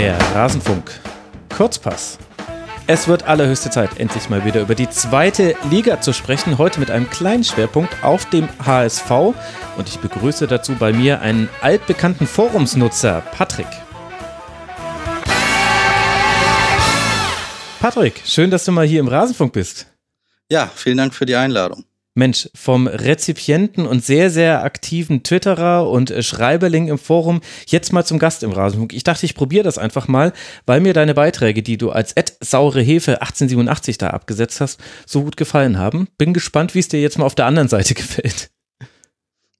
Der Rasenfunk. Kurzpass. Es wird allerhöchste Zeit, endlich mal wieder über die zweite Liga zu sprechen. Heute mit einem kleinen Schwerpunkt auf dem HSV. Und ich begrüße dazu bei mir einen altbekannten Forumsnutzer, Patrick. Patrick, schön, dass du mal hier im Rasenfunk bist. Ja, vielen Dank für die Einladung. Mensch, vom Rezipienten und sehr, sehr aktiven Twitterer und äh, Schreiberling im Forum jetzt mal zum Gast im Rasenfunk. Ich dachte, ich probiere das einfach mal, weil mir deine Beiträge, die du als Ed saure Hefe 1887 da abgesetzt hast, so gut gefallen haben. Bin gespannt, wie es dir jetzt mal auf der anderen Seite gefällt.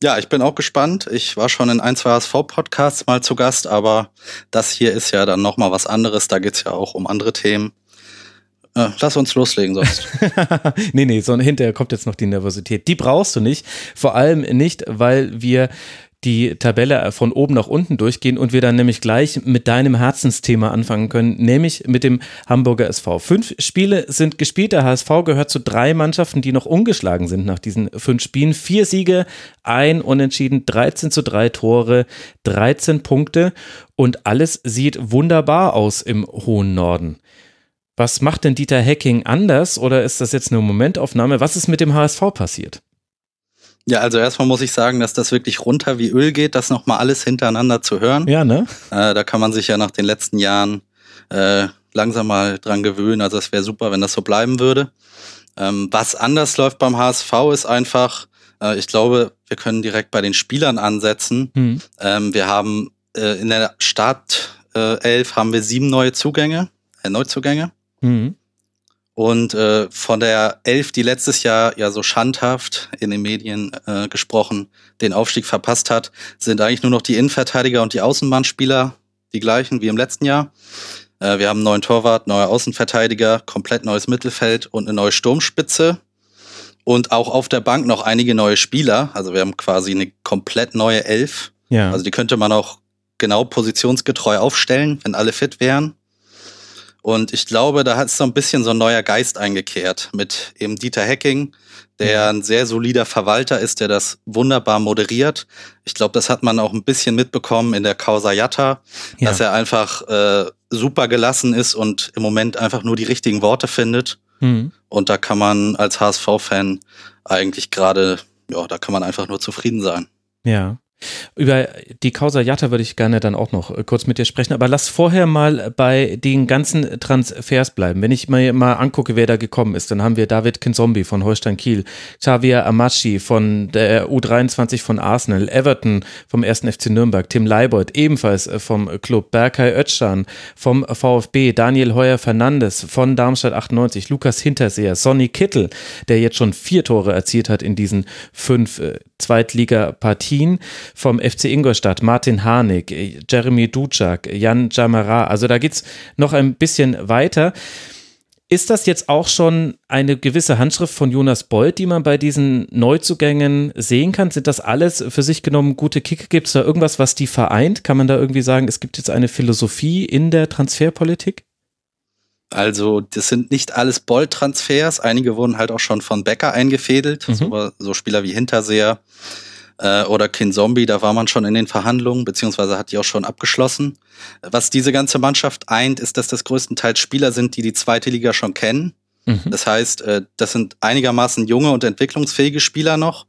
Ja, ich bin auch gespannt. Ich war schon in ein, zwei HSV-Podcasts mal zu Gast, aber das hier ist ja dann nochmal was anderes. Da geht's ja auch um andere Themen. Äh, lass uns loslegen sonst. nee, nee, sondern hinterher kommt jetzt noch die Nervosität. Die brauchst du nicht. Vor allem nicht, weil wir die Tabelle von oben nach unten durchgehen und wir dann nämlich gleich mit deinem Herzensthema anfangen können, nämlich mit dem Hamburger SV. Fünf Spiele sind gespielt. Der HSV gehört zu drei Mannschaften, die noch ungeschlagen sind nach diesen fünf Spielen. Vier Siege, ein Unentschieden, 13 zu drei Tore, 13 Punkte und alles sieht wunderbar aus im hohen Norden. Was macht denn Dieter Hecking anders oder ist das jetzt eine Momentaufnahme? Was ist mit dem HSV passiert? Ja, also erstmal muss ich sagen, dass das wirklich runter wie Öl geht, das nochmal alles hintereinander zu hören. Ja, ne? Äh, da kann man sich ja nach den letzten Jahren äh, langsam mal dran gewöhnen. Also es wäre super, wenn das so bleiben würde. Ähm, was anders läuft beim HSV ist einfach, äh, ich glaube, wir können direkt bei den Spielern ansetzen. Mhm. Ähm, wir haben äh, in der Startelf haben wir sieben neue Zugänge, äh, Neuzugänge. Mhm. Und äh, von der Elf, die letztes Jahr ja so schandhaft in den Medien äh, gesprochen den Aufstieg verpasst hat, sind eigentlich nur noch die Innenverteidiger und die Außenbahnspieler die gleichen wie im letzten Jahr. Äh, wir haben einen neuen Torwart, neue Außenverteidiger, komplett neues Mittelfeld und eine neue Sturmspitze. Und auch auf der Bank noch einige neue Spieler. Also wir haben quasi eine komplett neue Elf. Ja. Also die könnte man auch genau positionsgetreu aufstellen, wenn alle fit wären. Und ich glaube, da hat so ein bisschen so ein neuer Geist eingekehrt mit eben Dieter Hecking, der mhm. ein sehr solider Verwalter ist, der das wunderbar moderiert. Ich glaube, das hat man auch ein bisschen mitbekommen in der Causa Jatta, ja. dass er einfach äh, super gelassen ist und im Moment einfach nur die richtigen Worte findet. Mhm. Und da kann man als HSV-Fan eigentlich gerade, ja, da kann man einfach nur zufrieden sein. Ja. Über die Causa Jatta würde ich gerne dann auch noch äh, kurz mit dir sprechen, aber lass vorher mal bei den ganzen Transfers bleiben. Wenn ich mir mal angucke, wer da gekommen ist, dann haben wir David Kinzombie von Holstein Kiel, Xavier Amachi von der U23 von Arsenal, Everton vom 1. FC Nürnberg, Tim Leibold ebenfalls äh, vom Club, Berkay Özcan vom VfB, Daniel Heuer Fernandes von Darmstadt 98, Lukas Hinterseher, Sonny Kittel, der jetzt schon vier Tore erzielt hat in diesen fünf äh, Zweitliga-Partien vom FC Ingolstadt, Martin Harnik, Jeremy Ducak, Jan Jamara. Also da geht es noch ein bisschen weiter. Ist das jetzt auch schon eine gewisse Handschrift von Jonas Bold, die man bei diesen Neuzugängen sehen kann? Sind das alles für sich genommen gute Kicker? Gibt es da irgendwas, was die vereint? Kann man da irgendwie sagen, es gibt jetzt eine Philosophie in der Transferpolitik? Also, das sind nicht alles Bold-Transfers. Einige wurden halt auch schon von Becker eingefädelt. Mhm. So, so, Spieler wie Hinterseher äh, oder Kin Zombie, da war man schon in den Verhandlungen, beziehungsweise hat die auch schon abgeschlossen. Was diese ganze Mannschaft eint, ist, dass das größtenteils Spieler sind, die die zweite Liga schon kennen. Mhm. Das heißt, äh, das sind einigermaßen junge und entwicklungsfähige Spieler noch,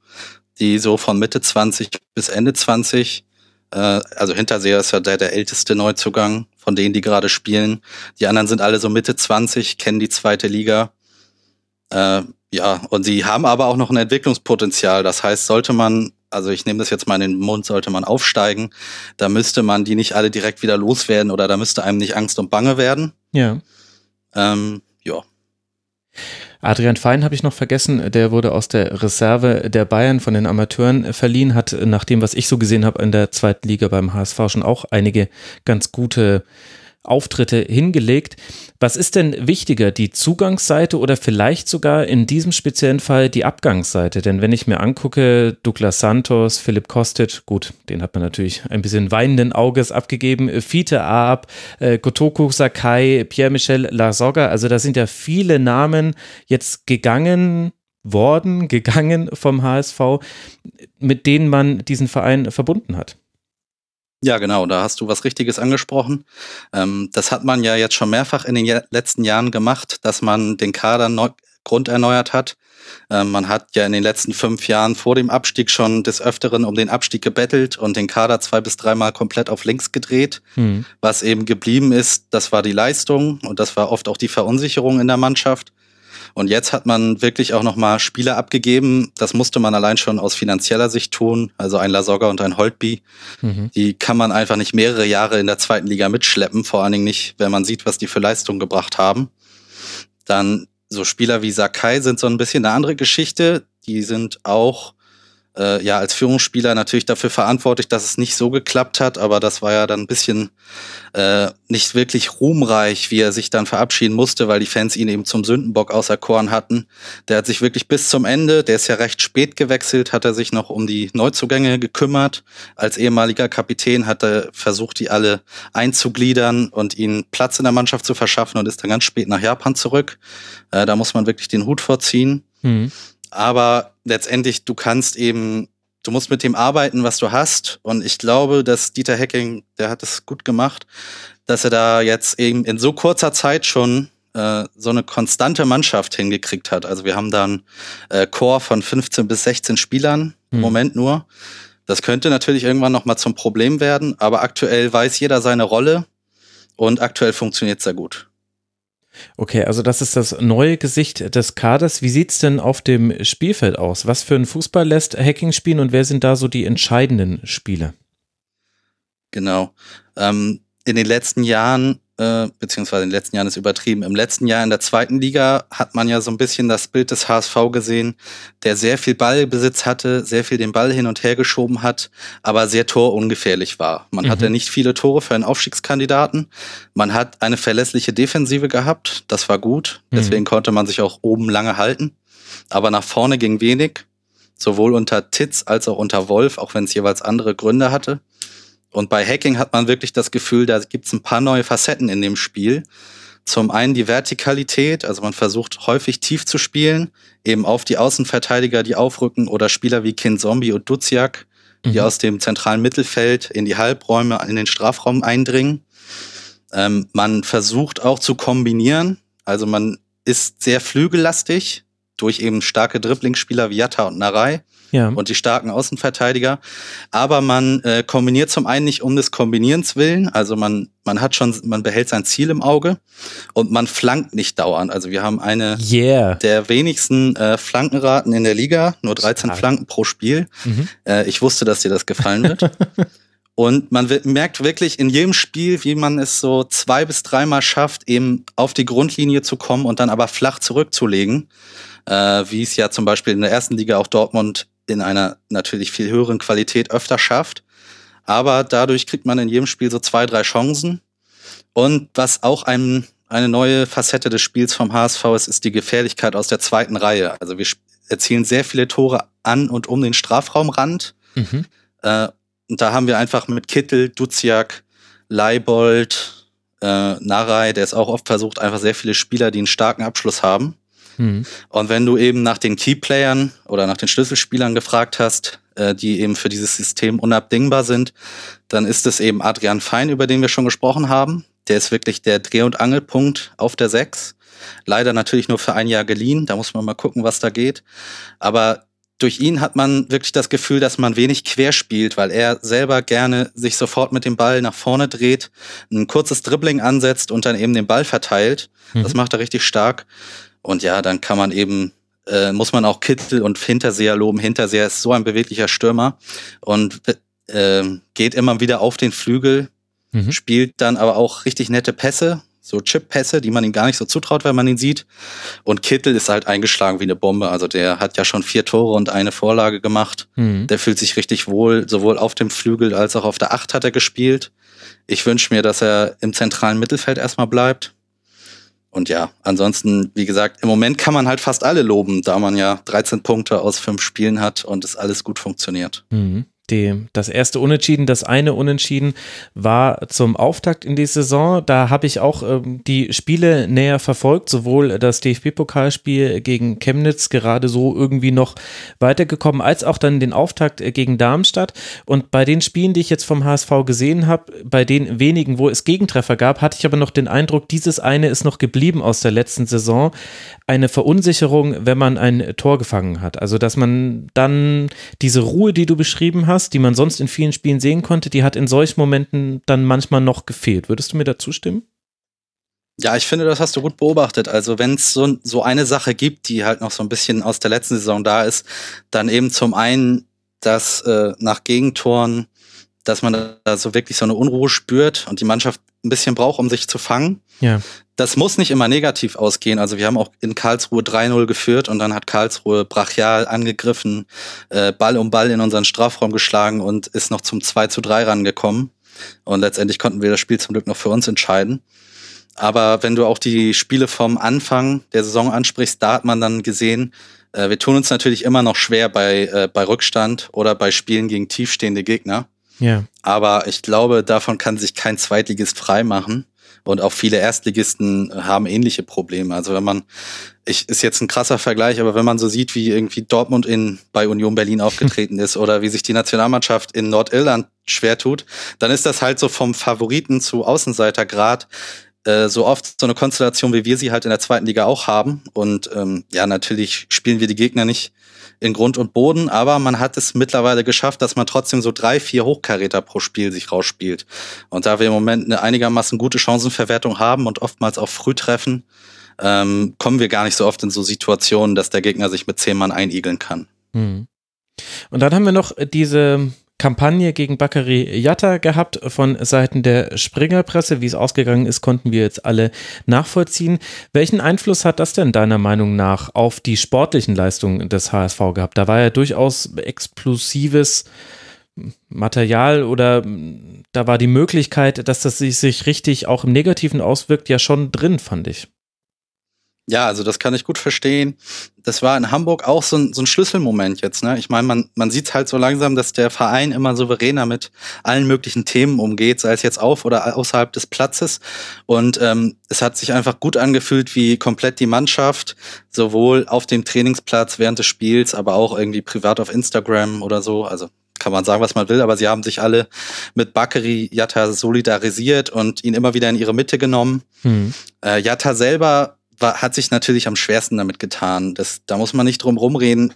die so von Mitte 20 bis Ende 20 äh, also Hinterseher ist ja der, der älteste Neuzugang von denen, die gerade spielen. Die anderen sind alle so Mitte 20, kennen die zweite Liga. Äh, ja, und sie haben aber auch noch ein Entwicklungspotenzial. Das heißt, sollte man, also ich nehme das jetzt mal in den Mund, sollte man aufsteigen, da müsste man die nicht alle direkt wieder loswerden oder da müsste einem nicht Angst und Bange werden. Ja. Ähm, ja. Adrian Fein habe ich noch vergessen, der wurde aus der Reserve der Bayern von den Amateuren verliehen, hat nach dem, was ich so gesehen habe in der zweiten Liga beim HSV schon auch einige ganz gute Auftritte hingelegt. Was ist denn wichtiger, die Zugangsseite oder vielleicht sogar in diesem speziellen Fall die Abgangsseite? Denn wenn ich mir angucke, Douglas Santos, Philipp Kostic, gut, den hat man natürlich ein bisschen weinenden Auges abgegeben, Fiete Aab, äh, Gotoku Sakai, Pierre-Michel Lasogga, also da sind ja viele Namen jetzt gegangen, worden, gegangen vom HSV, mit denen man diesen Verein verbunden hat. Ja, genau, da hast du was Richtiges angesprochen. Ähm, das hat man ja jetzt schon mehrfach in den letzten Jahren gemacht, dass man den Kader neu grunderneuert hat. Ähm, man hat ja in den letzten fünf Jahren vor dem Abstieg schon des Öfteren um den Abstieg gebettelt und den Kader zwei bis dreimal komplett auf links gedreht. Mhm. Was eben geblieben ist, das war die Leistung und das war oft auch die Verunsicherung in der Mannschaft. Und jetzt hat man wirklich auch nochmal Spieler abgegeben. Das musste man allein schon aus finanzieller Sicht tun. Also ein Lasogga und ein Holtby. Mhm. Die kann man einfach nicht mehrere Jahre in der zweiten Liga mitschleppen. Vor allen Dingen nicht, wenn man sieht, was die für Leistung gebracht haben. Dann so Spieler wie Sakai sind so ein bisschen eine andere Geschichte. Die sind auch äh, ja als Führungsspieler natürlich dafür verantwortlich, dass es nicht so geklappt hat, aber das war ja dann ein bisschen äh, nicht wirklich ruhmreich, wie er sich dann verabschieden musste, weil die Fans ihn eben zum Sündenbock auserkoren hatten. Der hat sich wirklich bis zum Ende, der ist ja recht spät gewechselt, hat er sich noch um die Neuzugänge gekümmert. Als ehemaliger Kapitän hat er versucht, die alle einzugliedern und ihnen Platz in der Mannschaft zu verschaffen und ist dann ganz spät nach Japan zurück. Äh, da muss man wirklich den Hut vorziehen. Mhm aber letztendlich, du kannst eben, du musst mit dem arbeiten, was du hast. Und ich glaube, dass Dieter Hecking, der hat es gut gemacht, dass er da jetzt eben in so kurzer Zeit schon äh, so eine konstante Mannschaft hingekriegt hat. Also wir haben da einen äh, Chor von 15 bis 16 Spielern im hm. Moment nur. Das könnte natürlich irgendwann nochmal zum Problem werden, aber aktuell weiß jeder seine Rolle und aktuell funktioniert es sehr gut. Okay, also das ist das neue Gesicht des Kaders. Wie sieht es denn auf dem Spielfeld aus? Was für ein Fußball lässt Hacking spielen und wer sind da so die entscheidenden Spiele? Genau. Ähm, in den letzten Jahren äh, beziehungsweise in den letzten Jahren ist übertrieben. Im letzten Jahr in der zweiten Liga hat man ja so ein bisschen das Bild des HSV gesehen, der sehr viel Ballbesitz hatte, sehr viel den Ball hin und her geschoben hat, aber sehr torungefährlich war. Man mhm. hatte nicht viele Tore für einen Aufstiegskandidaten. Man hat eine verlässliche Defensive gehabt, das war gut. Mhm. Deswegen konnte man sich auch oben lange halten. Aber nach vorne ging wenig, sowohl unter Titz als auch unter Wolf, auch wenn es jeweils andere Gründe hatte. Und bei Hacking hat man wirklich das Gefühl, da gibt es ein paar neue Facetten in dem Spiel. Zum einen die Vertikalität, also man versucht häufig tief zu spielen, eben auf die Außenverteidiger, die aufrücken oder Spieler wie Kind Zombie und Duziak, die mhm. aus dem zentralen Mittelfeld in die Halbräume, in den Strafraum eindringen. Ähm, man versucht auch zu kombinieren, also man ist sehr flügellastig durch eben starke Dribblingsspieler wie Jatta und Narei ja. und die starken Außenverteidiger. Aber man äh, kombiniert zum einen nicht um des Kombinierens willen, also man, man hat schon, man behält sein Ziel im Auge und man flankt nicht dauernd. Also wir haben eine yeah. der wenigsten äh, Flankenraten in der Liga, nur 13 Stark. Flanken pro Spiel. Mhm. Äh, ich wusste, dass dir das gefallen wird. Und man merkt wirklich in jedem Spiel, wie man es so zwei bis dreimal schafft, eben auf die Grundlinie zu kommen und dann aber flach zurückzulegen. Äh, wie es ja zum Beispiel in der ersten Liga auch Dortmund in einer natürlich viel höheren Qualität öfter schafft. Aber dadurch kriegt man in jedem Spiel so zwei, drei Chancen. Und was auch ein, eine neue Facette des Spiels vom HSV ist, ist die Gefährlichkeit aus der zweiten Reihe. Also wir erzielen sehr viele Tore an und um den Strafraumrand. Mhm. Äh, und da haben wir einfach mit Kittel, Duziak, Leibold, äh, Narei, der ist auch oft versucht, einfach sehr viele Spieler, die einen starken Abschluss haben. Mhm. Und wenn du eben nach den Keyplayern oder nach den Schlüsselspielern gefragt hast, äh, die eben für dieses System unabdingbar sind, dann ist es eben Adrian Fein, über den wir schon gesprochen haben. Der ist wirklich der Dreh- und Angelpunkt auf der Sechs. Leider natürlich nur für ein Jahr geliehen. Da muss man mal gucken, was da geht. Aber durch ihn hat man wirklich das Gefühl, dass man wenig quer spielt, weil er selber gerne sich sofort mit dem Ball nach vorne dreht, ein kurzes Dribbling ansetzt und dann eben den Ball verteilt. Mhm. Das macht er richtig stark. Und ja, dann kann man eben, äh, muss man auch Kittel und Hinterseher loben. Hinterseher ist so ein beweglicher Stürmer und äh, geht immer wieder auf den Flügel, mhm. spielt dann aber auch richtig nette Pässe, so Chip-Pässe, die man ihm gar nicht so zutraut, wenn man ihn sieht. Und Kittel ist halt eingeschlagen wie eine Bombe. Also der hat ja schon vier Tore und eine Vorlage gemacht. Mhm. Der fühlt sich richtig wohl, sowohl auf dem Flügel als auch auf der Acht hat er gespielt. Ich wünsche mir, dass er im zentralen Mittelfeld erstmal bleibt. Und ja, ansonsten, wie gesagt, im Moment kann man halt fast alle loben, da man ja 13 Punkte aus fünf Spielen hat und es alles gut funktioniert. Mhm. Die, das erste Unentschieden, das eine Unentschieden war zum Auftakt in die Saison. Da habe ich auch ähm, die Spiele näher verfolgt, sowohl das DFB-Pokalspiel gegen Chemnitz gerade so irgendwie noch weitergekommen, als auch dann den Auftakt äh, gegen Darmstadt. Und bei den Spielen, die ich jetzt vom HSV gesehen habe, bei den wenigen, wo es Gegentreffer gab, hatte ich aber noch den Eindruck, dieses eine ist noch geblieben aus der letzten Saison. Eine Verunsicherung, wenn man ein Tor gefangen hat. Also, dass man dann diese Ruhe, die du beschrieben hast, die man sonst in vielen Spielen sehen konnte, die hat in solchen Momenten dann manchmal noch gefehlt. Würdest du mir da zustimmen? Ja, ich finde, das hast du gut beobachtet. Also wenn es so, so eine Sache gibt, die halt noch so ein bisschen aus der letzten Saison da ist, dann eben zum einen, dass äh, nach Gegentoren, dass man da so wirklich so eine Unruhe spürt und die Mannschaft ein bisschen braucht, um sich zu fangen. Ja. Das muss nicht immer negativ ausgehen. Also wir haben auch in Karlsruhe 3-0 geführt und dann hat Karlsruhe brachial angegriffen, äh, Ball um Ball in unseren Strafraum geschlagen und ist noch zum 2 zu 3 rangekommen. Und letztendlich konnten wir das Spiel zum Glück noch für uns entscheiden. Aber wenn du auch die Spiele vom Anfang der Saison ansprichst, da hat man dann gesehen, äh, wir tun uns natürlich immer noch schwer bei, äh, bei Rückstand oder bei Spielen gegen tiefstehende Gegner. Ja. Aber ich glaube, davon kann sich kein Zweitligist freimachen. Und auch viele Erstligisten haben ähnliche Probleme. Also wenn man, ich ist jetzt ein krasser Vergleich, aber wenn man so sieht, wie irgendwie Dortmund in bei Union Berlin aufgetreten ist oder wie sich die Nationalmannschaft in Nordirland schwer tut, dann ist das halt so vom Favoriten zu Außenseitergrad äh, so oft so eine Konstellation, wie wir sie halt in der zweiten Liga auch haben. Und ähm, ja, natürlich spielen wir die Gegner nicht in Grund und Boden, aber man hat es mittlerweile geschafft, dass man trotzdem so drei, vier Hochkaräter pro Spiel sich rausspielt. Und da wir im Moment eine einigermaßen gute Chancenverwertung haben und oftmals auch früh treffen, ähm, kommen wir gar nicht so oft in so Situationen, dass der Gegner sich mit zehn Mann einigeln kann. Hm. Und dann haben wir noch diese Kampagne gegen Bakary Yatta gehabt von Seiten der Springerpresse. Wie es ausgegangen ist, konnten wir jetzt alle nachvollziehen. Welchen Einfluss hat das denn deiner Meinung nach auf die sportlichen Leistungen des HSV gehabt? Da war ja durchaus explosives Material oder da war die Möglichkeit, dass das sich richtig auch im Negativen auswirkt, ja schon drin, fand ich. Ja, also das kann ich gut verstehen. Das war in Hamburg auch so ein, so ein Schlüsselmoment jetzt. Ne? Ich meine, man, man sieht halt so langsam, dass der Verein immer souveräner mit allen möglichen Themen umgeht, sei es jetzt auf oder außerhalb des Platzes. Und ähm, es hat sich einfach gut angefühlt, wie komplett die Mannschaft, sowohl auf dem Trainingsplatz während des Spiels, aber auch irgendwie privat auf Instagram oder so, also kann man sagen, was man will, aber sie haben sich alle mit Bakary Yatta solidarisiert und ihn immer wieder in ihre Mitte genommen. Mhm. Äh, selber war, hat sich natürlich am schwersten damit getan. Das, da muss man nicht drum rumreden.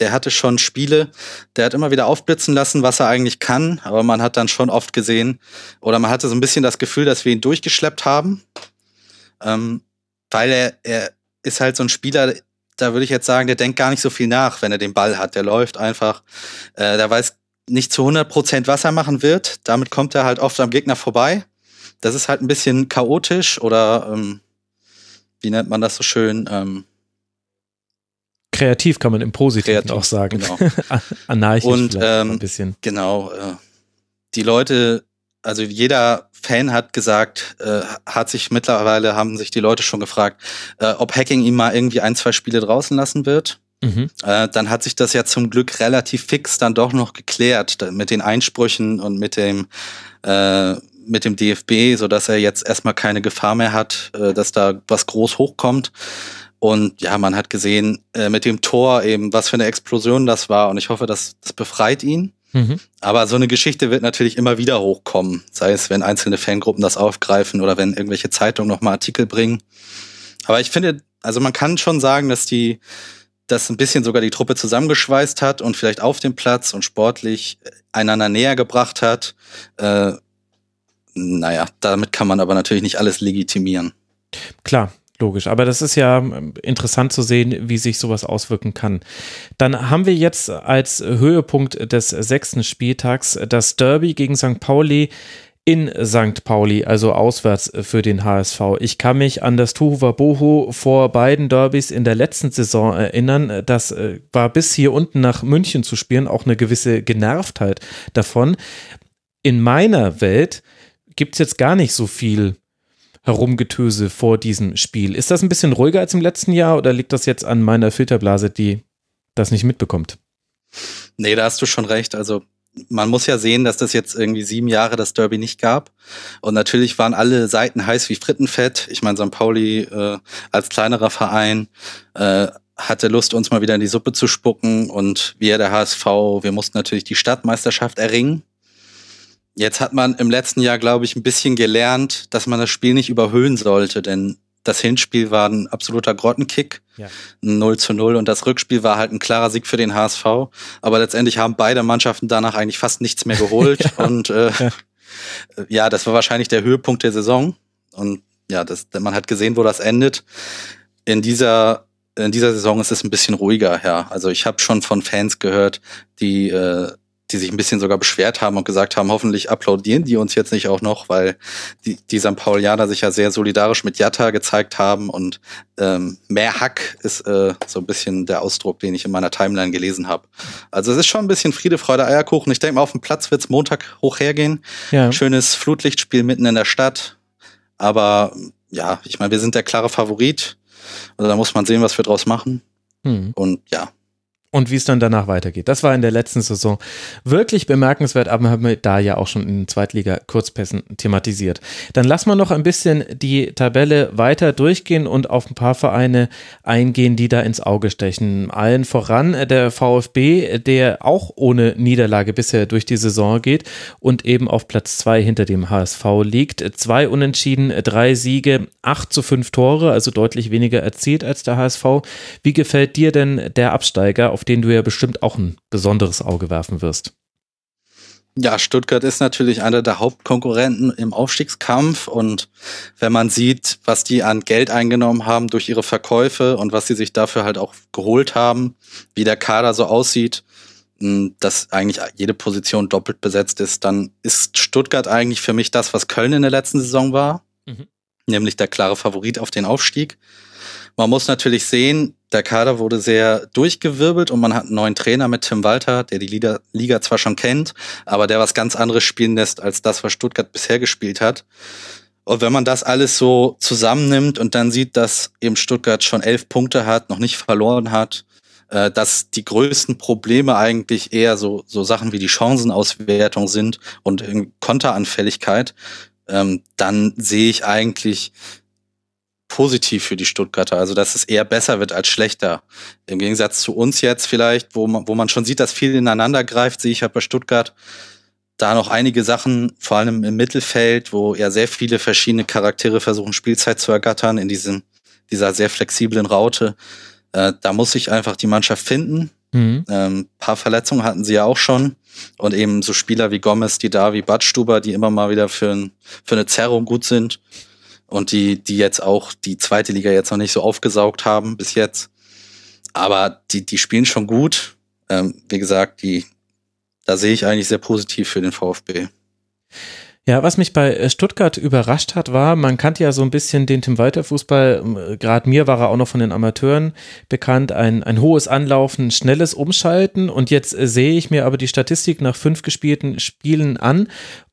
Der hatte schon Spiele, der hat immer wieder aufblitzen lassen, was er eigentlich kann, aber man hat dann schon oft gesehen, oder man hatte so ein bisschen das Gefühl, dass wir ihn durchgeschleppt haben. Ähm, weil er, er ist halt so ein Spieler, da würde ich jetzt sagen, der denkt gar nicht so viel nach, wenn er den Ball hat. Der läuft einfach, äh, der weiß nicht zu 100 Prozent, was er machen wird. Damit kommt er halt oft am Gegner vorbei. Das ist halt ein bisschen chaotisch oder ähm, wie nennt man das so schön? Ähm, Kreativ kann man im Positiven kreativ, auch sagen. Genau. Anarchisch und ähm, ein bisschen. Genau. Äh, die Leute, also jeder Fan hat gesagt, äh, hat sich mittlerweile, haben sich die Leute schon gefragt, äh, ob Hacking ihm mal irgendwie ein, zwei Spiele draußen lassen wird. Mhm. Äh, dann hat sich das ja zum Glück relativ fix dann doch noch geklärt mit den Einsprüchen und mit dem äh, mit dem DFB, so dass er jetzt erstmal keine Gefahr mehr hat, äh, dass da was groß hochkommt. Und ja, man hat gesehen äh, mit dem Tor eben, was für eine Explosion das war. Und ich hoffe, dass das befreit ihn. Mhm. Aber so eine Geschichte wird natürlich immer wieder hochkommen. Sei es, wenn einzelne Fangruppen das aufgreifen oder wenn irgendwelche Zeitungen nochmal Artikel bringen. Aber ich finde, also man kann schon sagen, dass die, das ein bisschen sogar die Truppe zusammengeschweißt hat und vielleicht auf dem Platz und sportlich einander näher gebracht hat. Äh, naja, damit kann man aber natürlich nicht alles legitimieren. Klar, Logisch, aber das ist ja ähm, interessant zu sehen, wie sich sowas auswirken kann. Dann haben wir jetzt als Höhepunkt des sechsten Spieltags das Derby gegen St. Pauli in St. Pauli, also auswärts für den HSV. Ich kann mich an das Tuhuwa Boho vor beiden Derbys in der letzten Saison erinnern. Das äh, war bis hier unten nach München zu spielen auch eine gewisse Genervtheit davon. In meiner Welt gibt es jetzt gar nicht so viel Herumgetöse vor diesem Spiel. Ist das ein bisschen ruhiger als im letzten Jahr oder liegt das jetzt an meiner Filterblase, die das nicht mitbekommt? Nee, da hast du schon recht. Also man muss ja sehen, dass das jetzt irgendwie sieben Jahre das Derby nicht gab. Und natürlich waren alle Seiten heiß wie Frittenfett. Ich meine, St. Pauli äh, als kleinerer Verein äh, hatte Lust, uns mal wieder in die Suppe zu spucken. Und wir, der HSV, wir mussten natürlich die Stadtmeisterschaft erringen. Jetzt hat man im letzten Jahr, glaube ich, ein bisschen gelernt, dass man das Spiel nicht überhöhen sollte, denn das Hinspiel war ein absoluter Grottenkick, ja. ein 0 zu 0 und das Rückspiel war halt ein klarer Sieg für den HSV. Aber letztendlich haben beide Mannschaften danach eigentlich fast nichts mehr geholt ja. und äh, ja. ja, das war wahrscheinlich der Höhepunkt der Saison und ja, das, man hat gesehen, wo das endet. In dieser in dieser Saison ist es ein bisschen ruhiger, ja. Also ich habe schon von Fans gehört, die äh, die sich ein bisschen sogar beschwert haben und gesagt haben, hoffentlich applaudieren die uns jetzt nicht auch noch, weil die, die St. Paulianer sich ja sehr solidarisch mit Jatta gezeigt haben und ähm, mehr Hack ist äh, so ein bisschen der Ausdruck, den ich in meiner Timeline gelesen habe. Also es ist schon ein bisschen Friede, Freude, Eierkuchen. Ich denke mal, auf dem Platz wird's Montag hoch hergehen. Ja. Schönes Flutlichtspiel mitten in der Stadt. Aber ja, ich meine, wir sind der klare Favorit. Also da muss man sehen, was wir draus machen. Hm. Und ja, und wie es dann danach weitergeht. Das war in der letzten Saison wirklich bemerkenswert, aber haben wir da ja auch schon in Zweitliga-Kurzpässen thematisiert. Dann lassen wir noch ein bisschen die Tabelle weiter durchgehen und auf ein paar Vereine eingehen, die da ins Auge stechen. Allen voran der VfB, der auch ohne Niederlage bisher durch die Saison geht und eben auf Platz zwei hinter dem HSV liegt. Zwei Unentschieden, drei Siege, acht zu fünf Tore, also deutlich weniger erzielt als der HSV. Wie gefällt dir denn der Absteiger? auf den du ja bestimmt auch ein besonderes Auge werfen wirst. Ja, Stuttgart ist natürlich einer der Hauptkonkurrenten im Aufstiegskampf und wenn man sieht, was die an Geld eingenommen haben durch ihre Verkäufe und was sie sich dafür halt auch geholt haben, wie der Kader so aussieht, hm, dass eigentlich jede Position doppelt besetzt ist, dann ist Stuttgart eigentlich für mich das, was Köln in der letzten Saison war, mhm. Nämlich der klare Favorit auf den Aufstieg. Man muss natürlich sehen, der Kader wurde sehr durchgewirbelt und man hat einen neuen Trainer mit Tim Walter, der die Liga, Liga zwar schon kennt, aber der was ganz anderes spielen lässt als das, was Stuttgart bisher gespielt hat. Und wenn man das alles so zusammennimmt und dann sieht, dass eben Stuttgart schon elf Punkte hat, noch nicht verloren hat, äh, dass die größten Probleme eigentlich eher so, so Sachen wie die Chancenauswertung sind und Konteranfälligkeit, ähm, dann sehe ich eigentlich positiv für die Stuttgarter, also dass es eher besser wird als schlechter. Im Gegensatz zu uns jetzt vielleicht, wo man, wo man schon sieht, dass viel ineinander greift, sehe ich halt bei Stuttgart da noch einige Sachen, vor allem im Mittelfeld, wo ja sehr viele verschiedene Charaktere versuchen, Spielzeit zu ergattern in diesem, dieser sehr flexiblen Raute. Äh, da muss sich einfach die Mannschaft finden. Mhm. Ähm, paar Verletzungen hatten sie ja auch schon. Und eben so Spieler wie Gomez, die Davi, Badstuber, die immer mal wieder für, ein, für eine Zerrung gut sind und die, die jetzt auch die zweite Liga jetzt noch nicht so aufgesaugt haben bis jetzt. Aber die, die spielen schon gut. Ähm, wie gesagt, die, da sehe ich eigentlich sehr positiv für den VfB. Ja, was mich bei äh, Stuttgart überrascht hat, war, man kannte ja so ein bisschen den Tim Walter Fußball. Ähm, Gerade mir war er auch noch von den Amateuren bekannt. Ein, ein hohes Anlaufen, schnelles Umschalten. Und jetzt äh, sehe ich mir aber die Statistik nach fünf gespielten Spielen an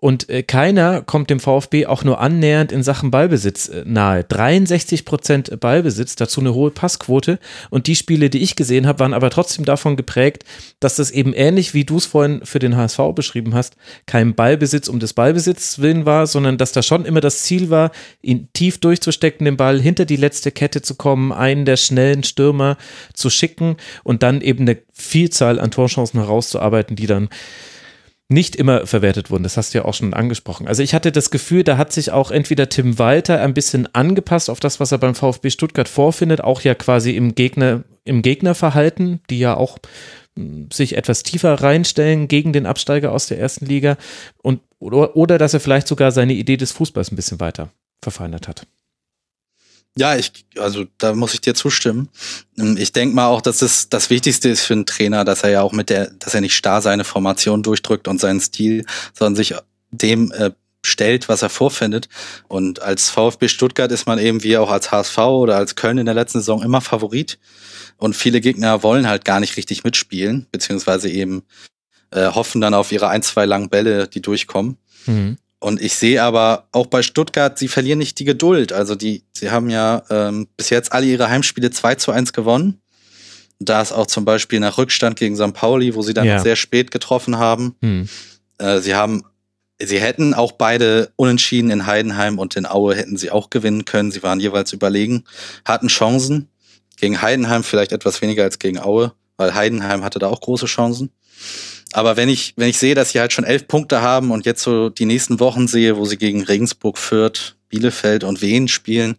und äh, keiner kommt dem VfB auch nur annähernd in Sachen Ballbesitz nahe. 63 Prozent Ballbesitz, dazu eine hohe Passquote. Und die Spiele, die ich gesehen habe, waren aber trotzdem davon geprägt, dass das eben ähnlich wie du es vorhin für den HSV beschrieben hast, kein Ballbesitz um des Ballbesitz Willen war, sondern dass da schon immer das Ziel war, ihn tief durchzustecken, den Ball hinter die letzte Kette zu kommen, einen der schnellen Stürmer zu schicken und dann eben eine Vielzahl an Torchancen herauszuarbeiten, die dann nicht immer verwertet wurden. Das hast du ja auch schon angesprochen. Also ich hatte das Gefühl, da hat sich auch entweder Tim Walter ein bisschen angepasst auf das, was er beim VfB Stuttgart vorfindet, auch ja quasi im Gegner, im Gegnerverhalten, die ja auch sich etwas tiefer reinstellen gegen den Absteiger aus der ersten Liga und oder, oder dass er vielleicht sogar seine Idee des Fußballs ein bisschen weiter verfeinert hat. Ja, ich, also da muss ich dir zustimmen. Ähm, ich denke mal auch, dass es das Wichtigste ist für einen Trainer, dass er ja auch mit der, dass er nicht starr seine Formation durchdrückt und seinen Stil, sondern sich dem äh, stellt, was er vorfindet. Und als VfB Stuttgart ist man eben wie auch als HSV oder als Köln in der letzten Saison immer Favorit. Und viele Gegner wollen halt gar nicht richtig mitspielen, beziehungsweise eben äh, hoffen dann auf ihre ein, zwei langen Bälle, die durchkommen. Mhm. Und ich sehe aber auch bei Stuttgart, sie verlieren nicht die Geduld. Also die, sie haben ja ähm, bis jetzt alle ihre Heimspiele 2 zu 1 gewonnen. Da ist auch zum Beispiel nach Rückstand gegen St. Pauli, wo sie dann Ja. sehr spät getroffen haben. Hm. Äh, sie haben, sie hätten auch beide unentschieden in Heidenheim und in Aue hätten sie auch gewinnen können. Sie waren jeweils überlegen, hatten Chancen. Gegen Heidenheim vielleicht etwas weniger als gegen Aue, weil Heidenheim hatte da auch große Chancen. Aber wenn ich, wenn ich sehe, dass sie halt schon elf Punkte haben und jetzt so die nächsten Wochen sehe, wo sie gegen Regensburg, Fürth, Bielefeld und Wien spielen,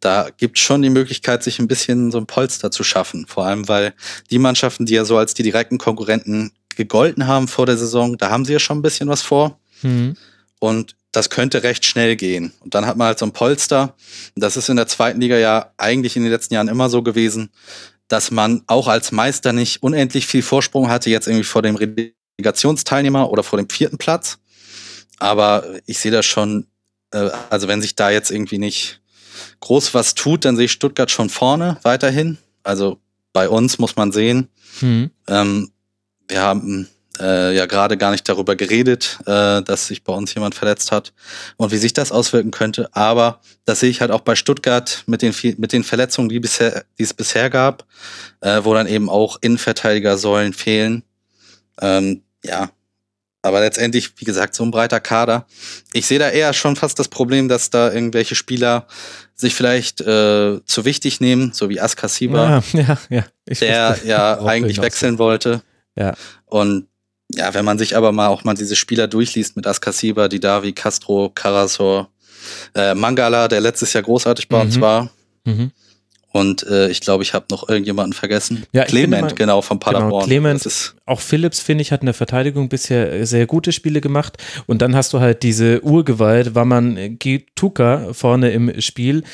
da gibt schon die Möglichkeit, sich ein bisschen so ein Polster zu schaffen. Vor allem, weil die Mannschaften, die ja so als die direkten Konkurrenten gegolten haben vor der Saison, da haben sie ja schon ein bisschen was vor. Hm. Und das könnte recht schnell gehen. Und dann hat man halt so ein Polster. Das ist in der zweiten Liga ja eigentlich in den letzten Jahren immer so gewesen, dass man auch als Meister nicht unendlich viel Vorsprung hatte, jetzt irgendwie vor dem Relegationsteilnehmer oder vor dem vierten Platz. Aber ich sehe das schon, äh, also wenn sich da jetzt irgendwie nicht groß was tut, dann sehe ich Stuttgart schon vorne weiterhin. Also bei uns muss man sehen, Hm. ähm, wir haben äh, ja gerade gar nicht darüber geredet, äh, dass sich bei uns jemand verletzt hat und wie sich das auswirken könnte. Aber das sehe ich halt auch bei Stuttgart mit den, mit den Verletzungen, die, bisher, die es bisher gab, äh, wo dann eben auch Innenverteidigersäulen fehlen. Ähm, ja, aber letztendlich, wie gesagt, so ein breiter Kader. Ich sehe da eher schon fast das Problem, dass da irgendwelche Spieler sich vielleicht äh, zu wichtig nehmen, so wie Askasiba Ja, ja, ja. Der ja eigentlich wechseln wollte. Ja. Und ja, wenn man sich aber mal auch mal diese Spieler durchliest mit Askasiba, Didavi, Castro, Karasor, äh, Mangala, der letztes Jahr großartig bei uns Mhm. war. Mhm. Und äh, ich glaube, ich habe noch irgendjemanden vergessen. Ja, Clement, mal- genau, von Paderborn. Genau, Clement, auch Phillips, finde ich, hat in der Verteidigung bisher sehr gute Spiele gemacht. Und dann hast du halt diese Urgewalt, Waman Gituka vorne im Spiel.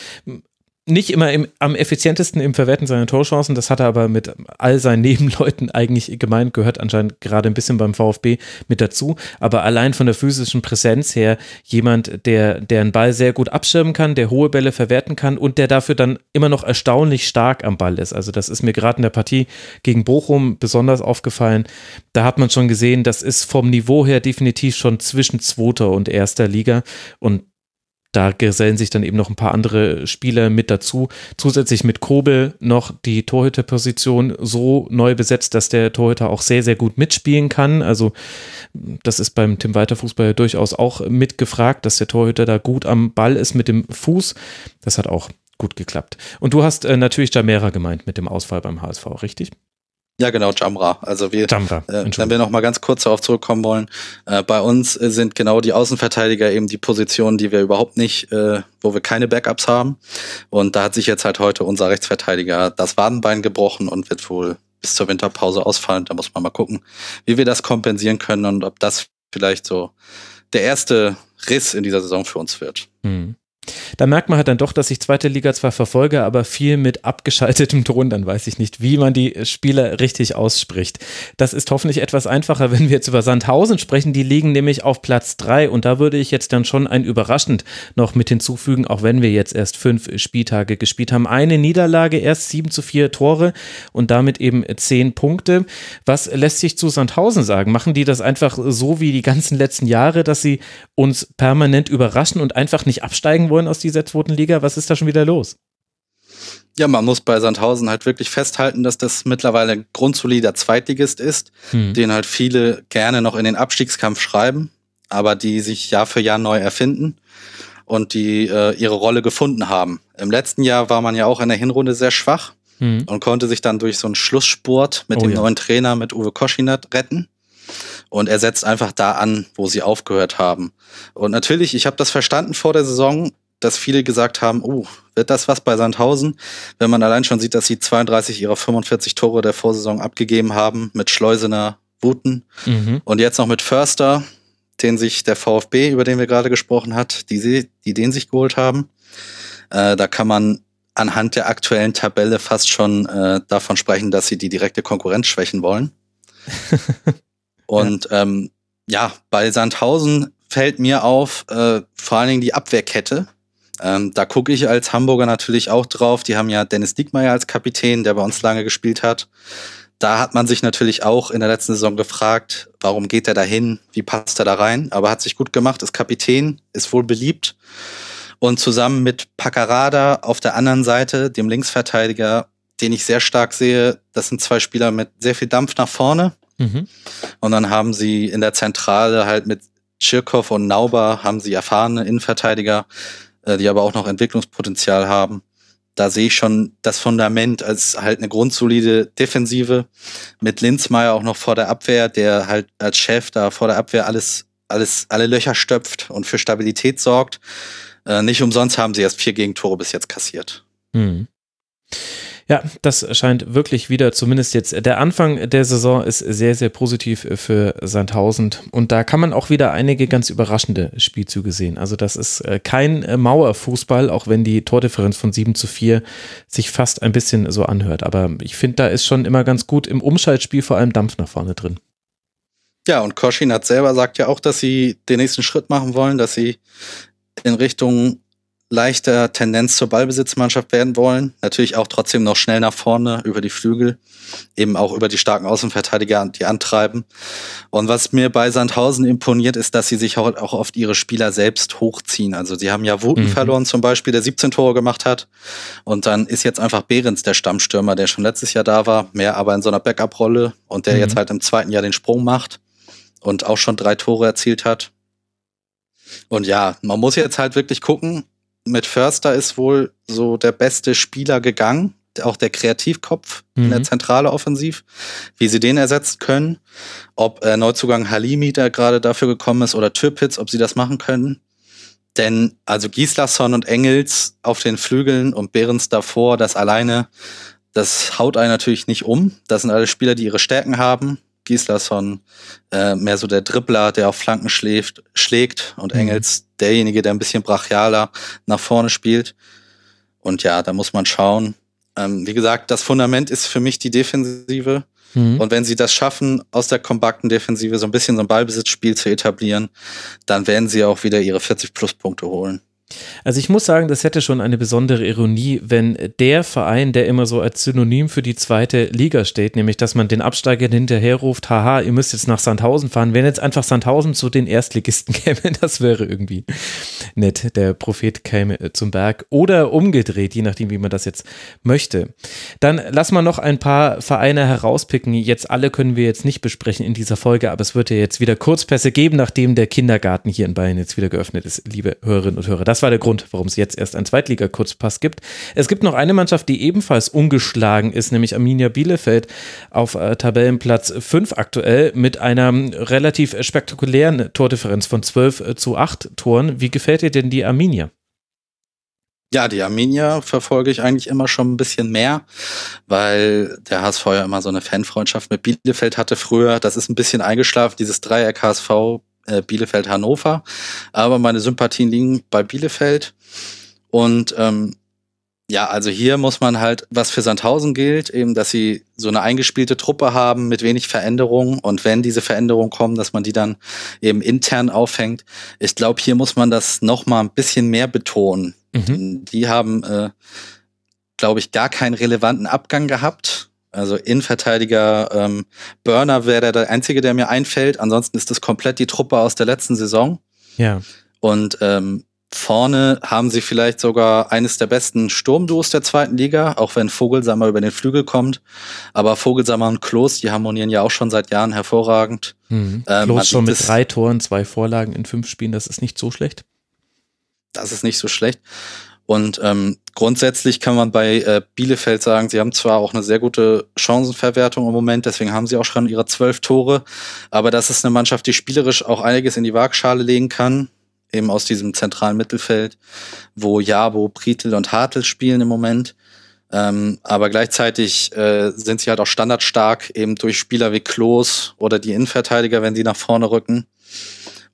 Nicht immer im, am effizientesten im Verwerten seiner Torchancen, das hat er aber mit all seinen Nebenleuten eigentlich gemeint, gehört anscheinend gerade ein bisschen beim VfB mit dazu. Aber allein von der physischen Präsenz her jemand, der, der einen Ball sehr gut abschirmen kann, der hohe Bälle verwerten kann und der dafür dann immer noch erstaunlich stark am Ball ist. Also das ist mir gerade in der Partie gegen Bochum besonders aufgefallen. Da hat man schon gesehen, das ist vom Niveau her definitiv schon zwischen zweiter und erster Liga und da gesellen sich dann eben noch ein paar andere Spieler mit dazu. Zusätzlich mit Kobel noch die Torhüterposition so neu besetzt, dass der Torhüter auch sehr, sehr gut mitspielen kann. Also das ist beim Tim Walter Fußball durchaus auch mitgefragt, dass der Torhüter da gut am Ball ist mit dem Fuß. Das hat auch gut geklappt. Und du hast äh, natürlich Jamera gemeint mit dem Ausfall beim HSV, richtig? Ja, genau, Jamra. Also wir, Jamra, äh, wenn wir noch mal ganz kurz darauf zurückkommen wollen, äh, bei uns sind genau die Außenverteidiger eben die Positionen, die wir überhaupt nicht, äh, wo wir keine Backups haben. Und da hat sich jetzt halt heute unser Rechtsverteidiger das Wadenbein gebrochen und wird wohl bis zur Winterpause ausfallen. Da muss man mal gucken, wie wir das kompensieren können und ob das vielleicht so der erste Riss in dieser Saison für uns wird. Hm. Da merkt man halt dann doch, dass ich zweite Liga zwar verfolge, aber viel mit abgeschaltetem Ton, dann weiß ich nicht, wie man die Spieler richtig ausspricht. Das ist hoffentlich etwas einfacher, wenn wir jetzt über Sandhausen sprechen. Die liegen nämlich auf Platz drei und da würde ich jetzt dann schon ein überraschend noch mit hinzufügen, auch wenn wir jetzt erst fünf Spieltage gespielt haben. Eine Niederlage, erst sieben zu vier Tore und damit eben zehn Punkte. Was lässt sich zu Sandhausen sagen? Machen die das einfach so wie die ganzen letzten Jahre, dass sie uns permanent überraschen und einfach nicht absteigen wollen aus dieser zweiten Liga? Was ist da schon wieder los? Ja, man muss bei Sandhausen halt wirklich festhalten, dass das mittlerweile ein grundsolider Zweitligist ist, Hm. den halt viele gerne noch in den Abstiegskampf schreiben, aber die sich Jahr für Jahr neu erfinden und die äh, ihre Rolle gefunden haben. Im letzten Jahr war man ja auch in der Hinrunde sehr schwach Hm. und konnte sich dann durch so einen Schlussspurt mit Oh dem ja. neuen Trainer, mit Uwe Koschinat, retten. Und er setzt einfach da an, wo sie aufgehört haben. Und natürlich, ich habe das verstanden vor der Saison, dass viele gesagt haben, oh, wird das was bei Sandhausen? Wenn man allein schon sieht, dass sie 32 ihrer 45 Tore der Vorsaison abgegeben haben mit Schleusener, Wuten Mhm. und jetzt noch mit Förster, den sich der VfB, über den wir gerade gesprochen hat, die, sie, die den sich geholt haben. Äh, da kann man anhand der aktuellen Tabelle fast schon äh, davon sprechen, dass sie die direkte Konkurrenz schwächen wollen. Und ja. Ähm, ja, bei Sandhausen fällt mir auf, äh, vor allen Dingen die Abwehrkette. Ähm, da gucke ich als Hamburger natürlich auch drauf. Die haben ja Dennis Diekmeyer als Kapitän, der bei uns lange gespielt hat. Da hat man sich natürlich auch in der letzten Saison gefragt, warum geht er da hin? Wie passt er da rein? Aber hat sich gut gemacht, ist Kapitän, ist wohl beliebt. Und zusammen mit Paccarada auf der anderen Seite, dem Linksverteidiger, den ich sehr stark sehe, das sind zwei Spieler mit sehr viel Dampf nach vorne. Mhm. Und dann haben sie in der Zentrale halt mit Tschirkow und Nauber haben sie erfahrene Innenverteidiger, äh, die aber auch noch Entwicklungspotenzial haben. Da sehe ich schon das Fundament als halt eine grundsolide Defensive mit Linzmeier auch noch vor der Abwehr, der halt als Chef da vor der Abwehr alles, alles, alle Löcher stöpft und für Stabilität sorgt. Äh, nicht umsonst haben sie erst vier Gegentore bis jetzt kassiert. Mhm. Ja, das scheint wirklich wieder, zumindest jetzt der Anfang der Saison ist sehr, sehr positiv für Sandhausen. Und da kann man auch wieder einige ganz überraschende Spielzüge sehen. Also das ist äh, kein äh, Mauerfußball, auch wenn die Tordifferenz von 7 zu 4 sich fast ein bisschen so anhört. Aber ich finde, da ist schon immer ganz gut im Umschaltspiel vor allem Dampf nach vorne drin. Ja, und Koschin hat selber sagt ja auch, dass sie den nächsten Schritt machen wollen, dass sie in Richtung leichter Tendenz zur Ballbesitzmannschaft werden wollen. Natürlich auch trotzdem noch schnell nach vorne über die Flügel, eben auch über die starken Außenverteidiger, die antreiben. Und was mir bei Sandhausen imponiert, ist, dass sie sich auch, auch oft ihre Spieler selbst hochziehen. Also sie haben ja Wuten mhm. verloren zum Beispiel, der 17 Tore gemacht hat. Und dann ist jetzt einfach Behrens der Stammstürmer, der schon letztes Jahr da war, mehr aber in so einer Backup-Rolle und der mhm. jetzt halt im zweiten Jahr den Sprung macht und auch schon drei Tore erzielt hat. Und ja, man muss jetzt halt wirklich gucken, mit Förster ist wohl so der beste Spieler gegangen, auch der Kreativkopf mhm. in der mhm. Zentrale offensiv, wie sie den ersetzen können, ob äh, Neuzugang Halimi, der gerade dafür gekommen ist, oder Türpitz, ob sie das machen können. Denn also Gislason und Engels auf den Flügeln und Behrens davor, das alleine, das haut einen natürlich nicht um. Das sind alle Spieler, die ihre Stärken haben. Gislason äh, mehr so der Dribbler, der auf Flanken schläft, schlägt und mhm. Engels derjenige, der ein bisschen brachialer nach vorne spielt. Und ja, da muss man schauen. Ähm, wie gesagt, das Fundament ist für mich die Defensive. Mhm. Und wenn sie das schaffen, aus der kompakten Defensive so ein bisschen so ein Ballbesitzspiel zu etablieren, dann werden sie auch wieder ihre 40 Pluspunkte holen. Also ich muss sagen, das hätte schon eine besondere Ironie, wenn der Verein, der immer so als Synonym für die zweite Liga steht, nämlich dass man den Absteigern hinterherruft, haha, ihr müsst jetzt nach Sandhausen fahren, wenn jetzt einfach Sandhausen zu den Erstligisten käme, das wäre irgendwie nett. Der Prophet käme zum Berg oder umgedreht, je nachdem, wie man das jetzt möchte. Dann lass mal noch ein paar Vereine herauspicken. Jetzt alle können wir jetzt nicht besprechen in dieser Folge, aber es wird ja jetzt wieder Kurzpässe geben, nachdem der Kindergarten hier in Bayern jetzt wieder geöffnet ist, liebe Hörerinnen und Hörer. Das war der Grund, warum es jetzt erst einen Zweitliga-Kurzpass gibt. Es gibt noch eine Mannschaft, die ebenfalls ungeschlagen ist, nämlich Arminia Bielefeld auf äh, Tabellenplatz 5 aktuell mit einer relativ spektakulären Tordifferenz von 12 äh, zu 8 Toren. Wie gefällt dir denn die Arminia? Ja, die Arminia verfolge ich eigentlich immer schon ein bisschen mehr, weil der HSV ja immer so eine Fanfreundschaft mit Bielefeld hatte früher. Das ist ein bisschen eingeschlafen, dieses Dreieck HSV, äh, Bielefeld, Hannover. Aber meine Sympathien liegen bei Bielefeld. Und ähm, ja, also hier muss man halt, was für Sandhausen gilt, eben, dass sie so eine eingespielte Truppe haben mit wenig Veränderungen und wenn diese Veränderungen kommen, dass man die dann eben intern aufhängt. Ich glaube, hier muss man das noch mal ein bisschen mehr betonen. Mhm. Die haben, äh, glaube ich, gar keinen relevanten Abgang gehabt. Also Innenverteidiger ähm, Burner wäre der einzige, der mir einfällt. Ansonsten ist das komplett die Truppe aus der letzten Saison. Ja. Und ähm, vorne haben sie vielleicht sogar eines der besten Sturmduos der zweiten Liga, auch wenn Vogelsammer über den Flügel kommt. Aber Vogelsammer und Klos, die harmonieren ja auch schon seit Jahren hervorragend. Mhm. Ähm, Klos schon mit drei Toren, zwei Vorlagen in fünf Spielen, das ist nicht so schlecht. Das ist nicht so schlecht. Und ähm, grundsätzlich kann man bei äh, Bielefeld sagen, sie haben zwar auch eine sehr gute Chancenverwertung im Moment, deswegen haben sie auch schon ihre zwölf Tore, aber das ist eine Mannschaft, die spielerisch auch einiges in die Waagschale legen kann, eben aus diesem zentralen Mittelfeld, wo Jabo, Pritel und Hartl spielen im Moment. Ähm, aber gleichzeitig äh, sind sie halt auch standardstark, eben durch Spieler wie Klos oder die Innenverteidiger, wenn sie nach vorne rücken.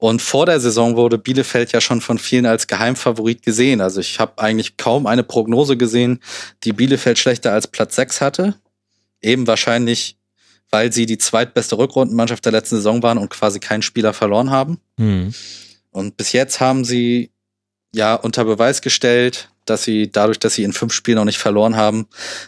Und vor der Saison wurde Bielefeld ja schon von vielen als Geheimfavorit gesehen. Also ich habe eigentlich kaum eine Prognose gesehen, die Bielefeld schlechter als Platz 6 hatte. Eben wahrscheinlich, weil sie die zweitbeste Rückrundenmannschaft der letzten Saison waren und quasi keinen Spieler verloren haben. Mhm. Und bis jetzt haben sie ja unter Beweis gestellt, dass sie dadurch, dass sie in fünf Spielen noch nicht verloren haben,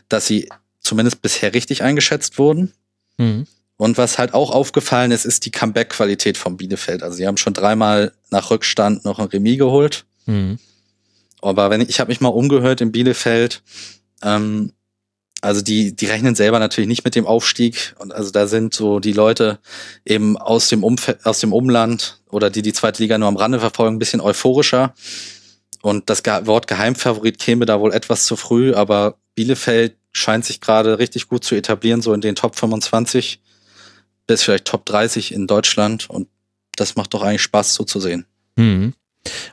dass sie zumindest bisher richtig eingeschätzt wurden. Mhm. Und was halt auch aufgefallen ist, ist die Comeback-Qualität von Bielefeld. Also sie haben schon dreimal nach Rückstand noch ein Remis geholt. Mhm. Aber wenn ich, ich habe mich mal umgehört in Bielefeld, ähm, Also die, die rechnen selber natürlich nicht mit dem Aufstieg. Und also da sind so die Leute eben aus dem, Umf aus dem Umland oder die die zweite Liga nur am Rande verfolgen, ein bisschen euphorischer. Und das Wort Geheimfavorit käme da wohl etwas zu früh, aber Bielefeld scheint sich gerade richtig gut zu etablieren, so in den Top 25 bis vielleicht Top 30 in Deutschland. Und das macht doch eigentlich Spaß so zu sehen. Mhm.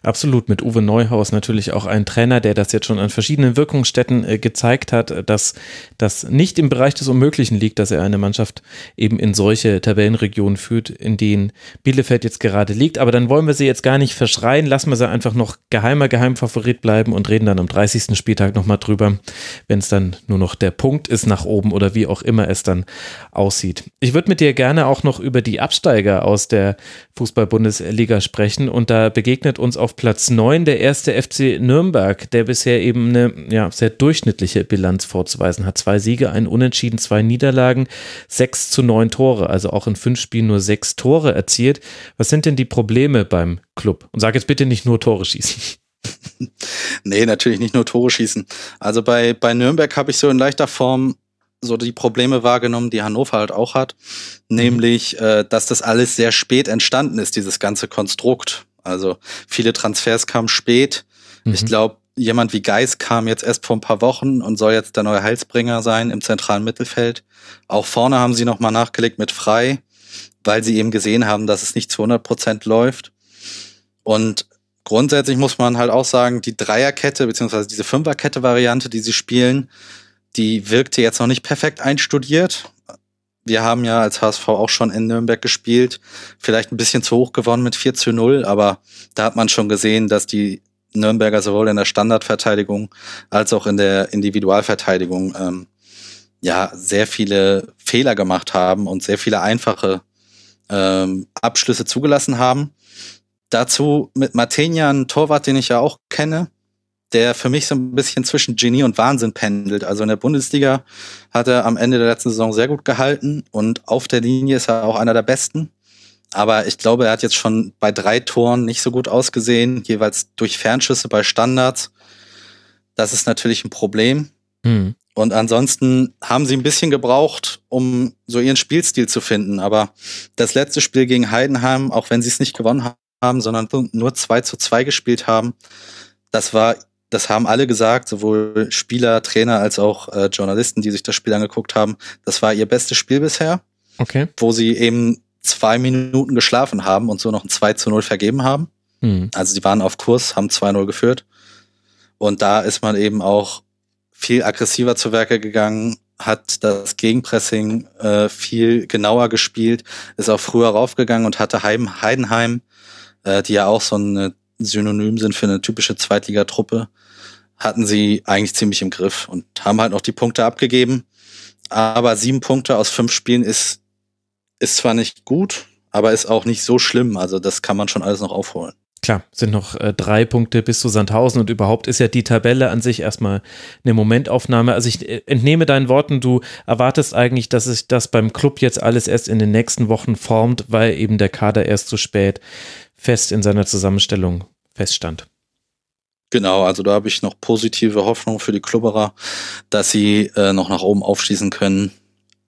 Absolut, mit Uwe Neuhaus natürlich auch ein Trainer, der das jetzt schon an verschiedenen Wirkungsstätten äh, gezeigt hat, dass das nicht im Bereich des Unmöglichen liegt, dass er eine Mannschaft eben in solche Tabellenregionen führt, in denen Bielefeld jetzt gerade liegt. Aber dann wollen wir sie jetzt gar nicht verschreien, lassen wir sie einfach noch geheimer Geheimfavorit bleiben und reden dann am 30. Spieltag nochmal drüber, wenn es dann nur noch der Punkt ist nach oben oder wie auch immer es dann aussieht. Ich würde mit dir gerne auch noch über die Absteiger aus der Fußball-Bundesliga sprechen und da begegnet uns auf Platz 9 der erste FC Nürnberg, der bisher eben eine ja, sehr durchschnittliche Bilanz vorzuweisen hat. Zwei Siege, ein Unentschieden, zwei Niederlagen, sechs zu neun Tore, also auch in fünf Spielen nur sechs Tore erzielt. Was sind denn die Probleme beim Club? Und sag jetzt bitte nicht nur Tore schießen. nee, natürlich nicht nur Tore schießen. Also bei, bei Nürnberg habe ich so in leichter Form so die Probleme wahrgenommen, die Hannover halt auch hat, nämlich, äh, dass das alles sehr spät entstanden ist, dieses ganze Konstrukt. Also viele Transfers kamen spät. Mhm. Ich glaube, jemand wie Geis kam jetzt erst vor ein paar Wochen und soll jetzt der neue Heilsbringer sein im zentralen Mittelfeld. Auch vorne haben sie nochmal nachgelegt mit Frei, weil sie eben gesehen haben, dass es nicht zu 100 Prozent läuft. Und grundsätzlich muss man halt auch sagen, die Dreierkette beziehungsweise diese Fünferkette-Variante, die sie spielen, die wirkte jetzt noch nicht perfekt einstudiert wir haben ja als HSV auch schon in Nürnberg gespielt, vielleicht ein bisschen zu hoch gewonnen mit 4 zu 0, aber da hat man schon gesehen, dass die Nürnberger sowohl in der Standardverteidigung als auch in der Individualverteidigung ähm, ja sehr viele Fehler gemacht haben und sehr viele einfache ähm, Abschlüsse zugelassen haben. Dazu mit Martenian, Torwart, den ich ja auch kenne, der für mich so ein bisschen zwischen Genie und Wahnsinn pendelt. Also in der Bundesliga hat er am Ende der letzten Saison sehr gut gehalten und auf der Linie ist er auch einer der besten. Aber ich glaube, er hat jetzt schon bei drei Toren nicht so gut ausgesehen, jeweils durch Fernschüsse bei Standards. Das ist natürlich ein Problem. Mhm. Und ansonsten haben sie ein bisschen gebraucht, um so ihren Spielstil zu finden. Aber das letzte Spiel gegen Heidenheim, auch wenn sie es nicht gewonnen haben, sondern nur 2 zu 2 gespielt haben, das war das haben alle gesagt, sowohl Spieler, Trainer als auch äh, Journalisten, die sich das Spiel angeguckt haben. Das war ihr bestes Spiel bisher. Okay. Wo sie eben zwei Minuten geschlafen haben und so noch ein 2 zu 0 vergeben haben. Mhm. Also die waren auf Kurs, haben 2-0 geführt. Und da ist man eben auch viel aggressiver zu Werke gegangen, hat das Gegenpressing äh, viel genauer gespielt, ist auch früher raufgegangen und hatte Heim, Heidenheim, äh, die ja auch so eine Synonym sind für eine typische Zweitligatruppe, hatten sie eigentlich ziemlich im Griff und haben halt noch die Punkte abgegeben. Aber sieben Punkte aus fünf Spielen ist, ist zwar nicht gut, aber ist auch nicht so schlimm. Also das kann man schon alles noch aufholen. Klar, sind noch äh, drei Punkte bis zu Sandhausen und überhaupt ist ja die Tabelle an sich erstmal eine Momentaufnahme. Also ich äh, entnehme deinen Worten, du erwartest eigentlich, dass sich das beim Club jetzt alles erst in den nächsten Wochen formt, weil eben der Kader erst zu spät fest in seiner Zusammenstellung feststand. Genau, also da habe ich noch positive Hoffnung für die Klubberer, dass sie äh, noch nach oben aufschließen können.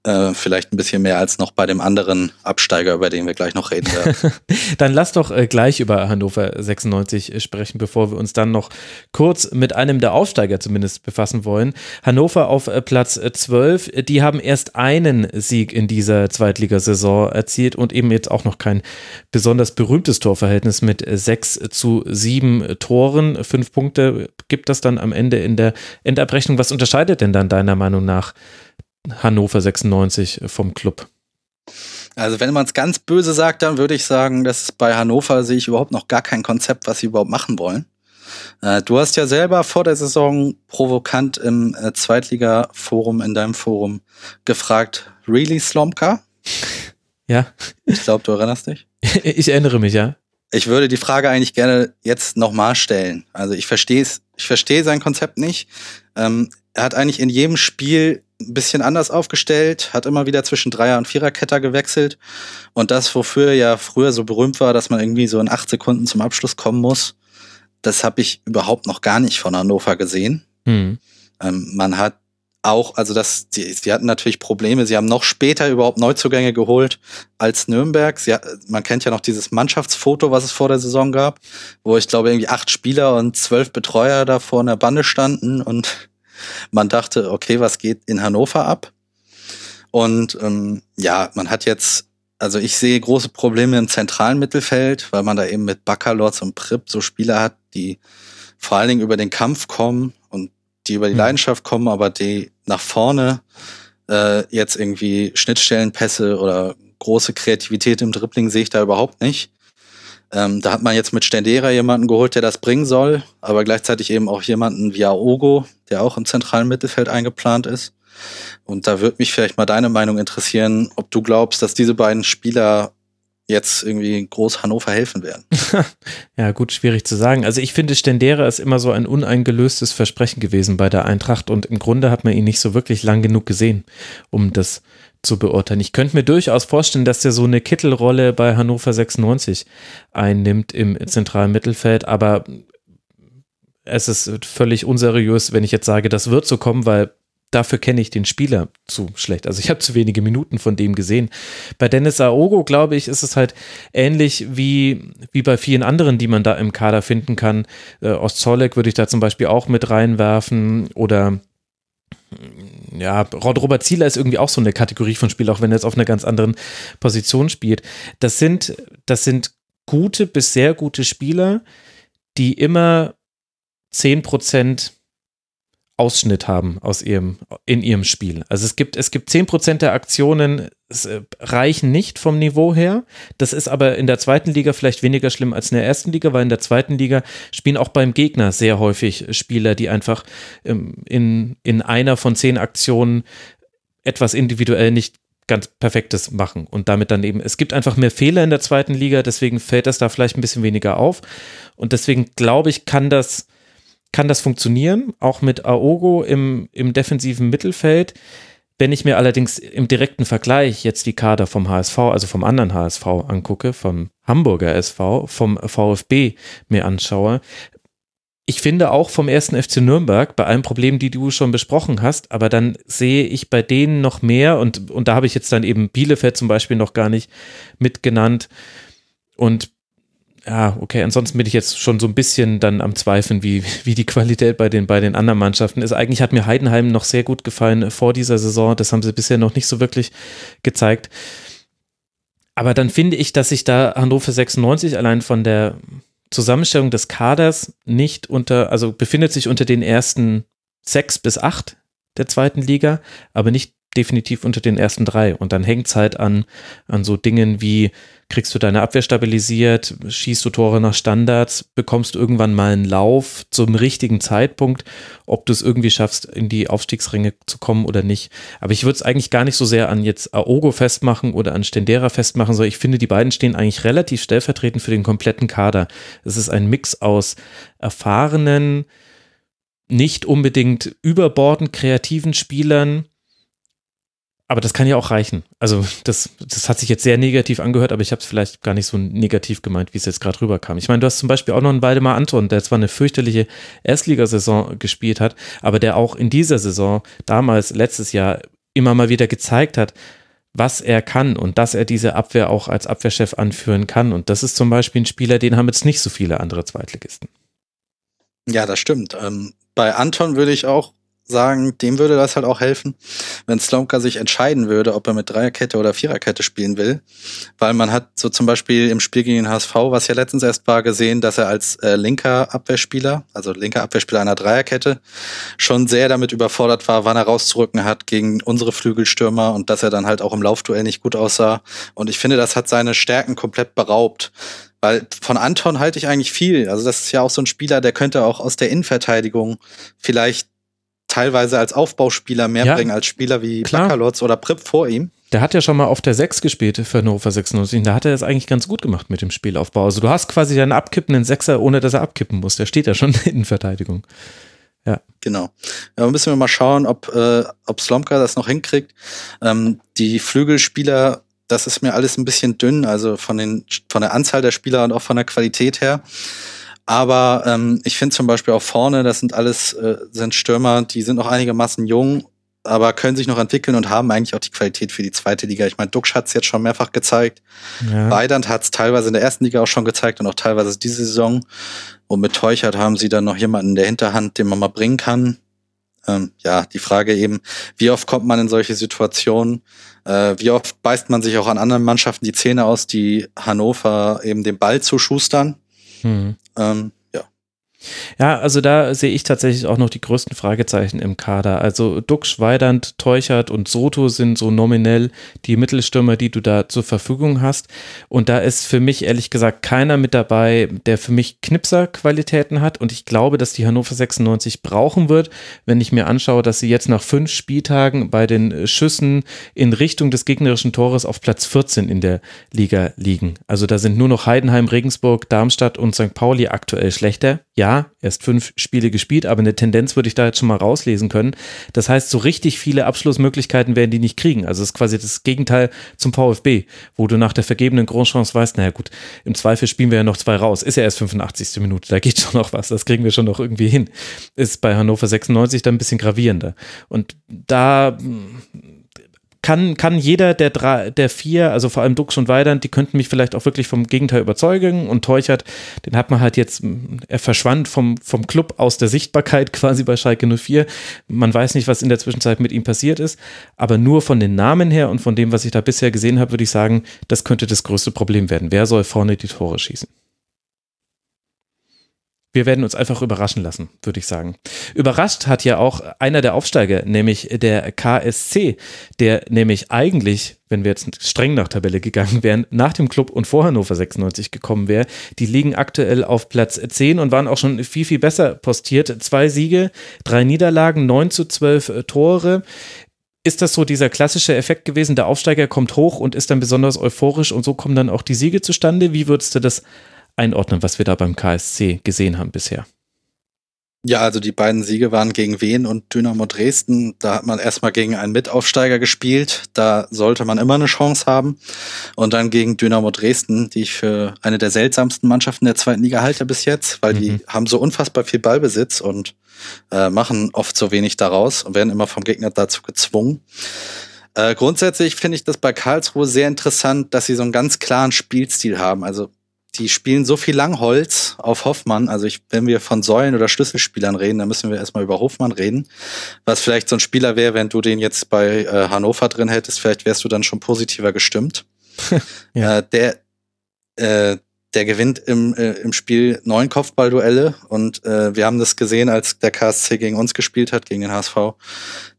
Äh, vielleicht ein bisschen mehr als noch bei dem anderen Absteiger, über den wir gleich noch reden werden. dann lass doch äh, gleich über Hannover 96 äh, sprechen, bevor wir uns dann noch kurz mit einem der Aufsteiger zumindest befassen wollen. Hannover auf Platz 12, äh, die haben erst einen Sieg in dieser Zweitligasaison erzielt und eben jetzt auch noch kein besonders berühmtes Torverhältnis mit 6 zu 7 Toren. Fünf Punkte gibt das dann am Ende in der Endabrechnung. Was unterscheidet denn dann deiner Meinung nach Hannover 96 vom Club? Also wenn man es ganz böse sagt, dann würde ich sagen, dass bei Hannover sehe ich überhaupt noch gar kein Konzept, was sie überhaupt machen wollen. Äh, du hast ja selber vor der Saison provokant im äh, Zweitliga-Forum, in deinem Forum, gefragt, really Slomka? Ja. Ich glaube, du erinnerst dich. ich erinnere mich, ja. Ich würde die Frage eigentlich gerne jetzt nochmal stellen. Also ich verstehe es, ich verstehe sein Konzept nicht. Ähm, er hat eigentlich in jedem Spiel ein bisschen anders aufgestellt, hat immer wieder zwischen Dreier- und Viererketter gewechselt. Und das, wofür er ja früher so berühmt war, dass man irgendwie so in acht Sekunden zum Abschluss kommen muss, das habe ich überhaupt noch gar nicht von Hannover gesehen. Mhm. Ähm, man hat auch, also das, sie, sie hatten natürlich Probleme. Sie haben noch später überhaupt Neuzugänge geholt als Nürnberg. Sie, man kennt ja noch dieses Mannschaftsfoto, was es vor der Saison gab, wo ich glaube irgendwie acht Spieler und zwölf Betreuer da vor einer Bande standen und man dachte, okay, was geht in Hannover ab? Und ähm, ja, man hat jetzt, also ich sehe große Probleme im zentralen Mittelfeld, weil man da eben mit Baccalords und Prip so Spieler hat, die vor allen Dingen über den Kampf kommen und die über die mhm. Leidenschaft kommen, aber die nach vorne äh, jetzt irgendwie Schnittstellenpässe oder große Kreativität im Dribbling sehe ich da überhaupt nicht. Ähm, da hat man jetzt mit Stendera jemanden geholt, der das bringen soll, aber gleichzeitig eben auch jemanden wie Aogo, der auch im zentralen Mittelfeld eingeplant ist. Und da würde mich vielleicht mal deine Meinung interessieren, ob du glaubst, dass diese beiden Spieler jetzt irgendwie groß Hannover helfen werden. ja, gut, schwierig zu sagen. Also ich finde, Stendera ist immer so ein uneingelöstes Versprechen gewesen bei der Eintracht und im Grunde hat man ihn nicht so wirklich lang genug gesehen, um das zu beurteilen. Ich könnte mir durchaus vorstellen, dass der so eine Kittelrolle bei Hannover 96 einnimmt im zentralen Mittelfeld, aber es ist völlig unseriös, wenn ich jetzt sage, das wird so kommen, weil dafür kenne ich den Spieler zu schlecht. Also ich habe zu wenige Minuten von dem gesehen. Bei Dennis Aogo, glaube ich, ist es halt ähnlich wie, wie bei vielen anderen, die man da im Kader finden kann. Äh, Ostzolek würde ich da zum Beispiel auch mit reinwerfen oder ja, Robert Zieler ist irgendwie auch so eine Kategorie von Spiel, auch wenn er jetzt auf einer ganz anderen Position spielt. Das sind, das sind gute bis sehr gute Spieler, die immer zehn Prozent Ausschnitt haben aus ihrem, in ihrem Spiel. Also es gibt, es gibt 10% der Aktionen äh, reichen nicht vom Niveau her. Das ist aber in der zweiten Liga vielleicht weniger schlimm als in der ersten Liga, weil in der zweiten Liga spielen auch beim Gegner sehr häufig Spieler, die einfach ähm, in, in einer von zehn Aktionen etwas individuell nicht ganz Perfektes machen und damit dann eben, es gibt einfach mehr Fehler in der zweiten Liga, deswegen fällt das da vielleicht ein bisschen weniger auf und deswegen glaube ich, kann das kann das funktionieren, auch mit Aogo im, im defensiven Mittelfeld. Wenn ich mir allerdings im direkten Vergleich jetzt die Kader vom HSV, also vom anderen HSV angucke, vom Hamburger SV, vom VfB mir anschaue, ich finde auch vom ersten FC Nürnberg, bei allen Problemen, die du schon besprochen hast, aber dann sehe ich bei denen noch mehr und, und da habe ich jetzt dann eben Bielefeld zum Beispiel noch gar nicht mitgenannt. Und ja, okay, ansonsten bin ich jetzt schon so ein bisschen dann am Zweifeln, wie, wie die Qualität bei den, bei den anderen Mannschaften ist. Eigentlich hat mir Heidenheim noch sehr gut gefallen vor dieser Saison. Das haben sie bisher noch nicht so wirklich gezeigt. Aber dann finde ich, dass sich da Hannover 96 allein von der Zusammenstellung des Kaders nicht unter, also befindet sich unter den ersten sechs bis acht der zweiten Liga, aber nicht definitiv unter den ersten drei. Und dann hängt es halt an, an so Dingen wie, kriegst du deine Abwehr stabilisiert, schießt du Tore nach Standards, bekommst irgendwann mal einen Lauf zum richtigen Zeitpunkt, ob du es irgendwie schaffst, in die Aufstiegsränge zu kommen oder nicht. Aber ich würde es eigentlich gar nicht so sehr an jetzt Aogo festmachen oder an Stendera festmachen, sondern ich finde, die beiden stehen eigentlich relativ stellvertretend für den kompletten Kader. Es ist ein Mix aus erfahrenen, nicht unbedingt überbordend kreativen Spielern, aber das kann ja auch reichen. Also das, das hat sich jetzt sehr negativ angehört, aber ich habe es vielleicht gar nicht so negativ gemeint, wie es jetzt gerade rüberkam. Ich meine, du hast zum Beispiel auch noch einen Waldemar Anton, der zwar eine fürchterliche Erstligasaison gespielt hat, aber der auch in dieser Saison, damals, letztes Jahr, immer mal wieder gezeigt hat, was er kann und dass er diese Abwehr auch als Abwehrchef anführen kann. Und das ist zum Beispiel ein Spieler, den haben jetzt nicht so viele andere Zweitligisten. Ja, das stimmt. Ähm, bei Anton würde ich auch sagen, dem würde das halt auch helfen, wenn Slomka sich entscheiden würde, ob er mit Dreierkette oder Viererkette spielen will. Weil man hat so zum Beispiel im Spiel gegen den HSV, was ja letztens erst war, gesehen, dass er als äh, linker Abwehrspieler, also linker Abwehrspieler einer Dreierkette, schon sehr damit überfordert war, wann er rauszurücken hat gegen unsere Flügelstürmer und dass er dann halt auch im Laufduell nicht gut aussah. Und ich finde, das hat seine Stärken komplett beraubt. Weil von Anton halte ich eigentlich viel. Also das ist ja auch so ein Spieler, der könnte auch aus der Innenverteidigung vielleicht teilweise als Aufbauspieler mehr ja, bringen als Spieler wie Bakalotz oder Prip vor ihm. Der hat ja schon mal auf der 6 gespielt für Hannover 96. Da hat er es eigentlich ganz gut gemacht mit dem Spielaufbau. Also du hast quasi einen abkippenden Sechser, ohne dass er abkippen muss. Der steht ja schon in Verteidigung. Ja. Genau. Ja, müssen wir mal schauen, ob, äh, ob Slomka das noch hinkriegt. Ähm, die Flügelspieler, das ist mir alles ein bisschen dünn, also von, den, von der Anzahl der Spieler und auch von der Qualität her. Aber ähm, ich finde zum Beispiel auch vorne, das sind alles äh, sind Stürmer, die sind noch einigermaßen jung aber können sich noch entwickeln und haben eigentlich auch die Qualität für die zweite Liga. Ich meine, Duxch hat es jetzt schon mehrfach gezeigt. Ja. Weidand hat es teilweise in der ersten Liga auch schon gezeigt und auch teilweise diese Saison. Und mit Teuchert haben sie dann noch jemanden in der Hinterhand, den man mal bringen kann. Ähm, ja, die Frage eben, wie oft kommt man in solche Situationen? Äh, wie oft beißt man sich auch an anderen Mannschaften die Zähne aus, die Hannover eben den Ball zuschustern? Hm. Ähm, ja, also da sehe ich tatsächlich auch noch die größten Fragezeichen im Kader. Also Duck, Schweidand, Teuchert und Soto sind so nominell die Mittelstürmer, die du da zur Verfügung hast. Und da ist für mich ehrlich gesagt keiner mit dabei, der für mich Knipser-Qualitäten hat. Und ich glaube, dass die Hannover 96 brauchen wird, wenn ich mir anschaue, dass sie jetzt nach fünf Spieltagen bei den Schüssen in Richtung des gegnerischen Tores auf Platz 14 in der Liga liegen. Also da sind nur noch Heidenheim, Regensburg, Darmstadt und St. Pauli aktuell schlechter. Ja, erst fünf Spiele gespielt, aber eine Tendenz würde ich da jetzt schon mal rauslesen können. Das heißt, so richtig viele Abschlussmöglichkeiten werden die nicht kriegen. Also es ist quasi das Gegenteil zum VfB, wo du nach der vergebenen Grundchance weißt, naja gut, im Zweifel spielen wir ja noch zwei raus. Ist ja erst 85. Minute, da geht schon noch was, das kriegen wir schon noch irgendwie hin. Ist bei Hannover 96 dann ein bisschen gravierender. Und da kann, kann jeder der drei, der vier, also vor allem Dux und Weidand, die könnten mich vielleicht auch wirklich vom Gegenteil überzeugen. Und Teuchert, den hat man halt jetzt, er verschwand vom, vom Club aus der Sichtbarkeit quasi bei Schalke 04. Man weiß nicht, was in der Zwischenzeit mit ihm passiert ist. Aber nur von den Namen her und von dem, was ich da bisher gesehen habe, würde ich sagen, das könnte das größte Problem werden. Wer soll vorne die Tore schießen? Wir werden uns einfach überraschen lassen, würde ich sagen. Überrascht hat ja auch einer der Aufsteiger, nämlich der KSC, der nämlich eigentlich, wenn wir jetzt streng nach Tabelle gegangen wären, nach dem Club und vor Hannover 96 gekommen wäre. Die liegen aktuell auf Platz 10 und waren auch schon viel, viel besser postiert. Zwei Siege, drei Niederlagen, 9 zu 12 Tore. Ist das so dieser klassische Effekt gewesen, der Aufsteiger kommt hoch und ist dann besonders euphorisch und so kommen dann auch die Siege zustande? Wie würdest du das einordnen, was wir da beim KSC gesehen haben bisher? Ja, also die beiden Siege waren gegen Wien und Dynamo Dresden. Da hat man erstmal gegen einen Mitaufsteiger gespielt. Da sollte man immer eine Chance haben. Und dann gegen Dynamo Dresden, die ich für eine der seltsamsten Mannschaften der zweiten Liga halte bis jetzt, weil mhm. die haben so unfassbar viel Ballbesitz und äh, machen oft so wenig daraus und werden immer vom Gegner dazu gezwungen. Äh, grundsätzlich finde ich das bei Karlsruhe sehr interessant, dass sie so einen ganz klaren Spielstil haben. Also die spielen so viel Langholz auf Hoffmann. Also ich, wenn wir von Säulen oder Schlüsselspielern reden, dann müssen wir erstmal über Hoffmann reden. Was vielleicht so ein Spieler wäre, wenn du den jetzt bei äh, Hannover drin hättest, vielleicht wärst du dann schon positiver gestimmt. ja. äh, der, äh, der gewinnt im, äh, im Spiel neun Kopfballduelle und äh, wir haben das gesehen, als der KSC gegen uns gespielt hat, gegen den HSV,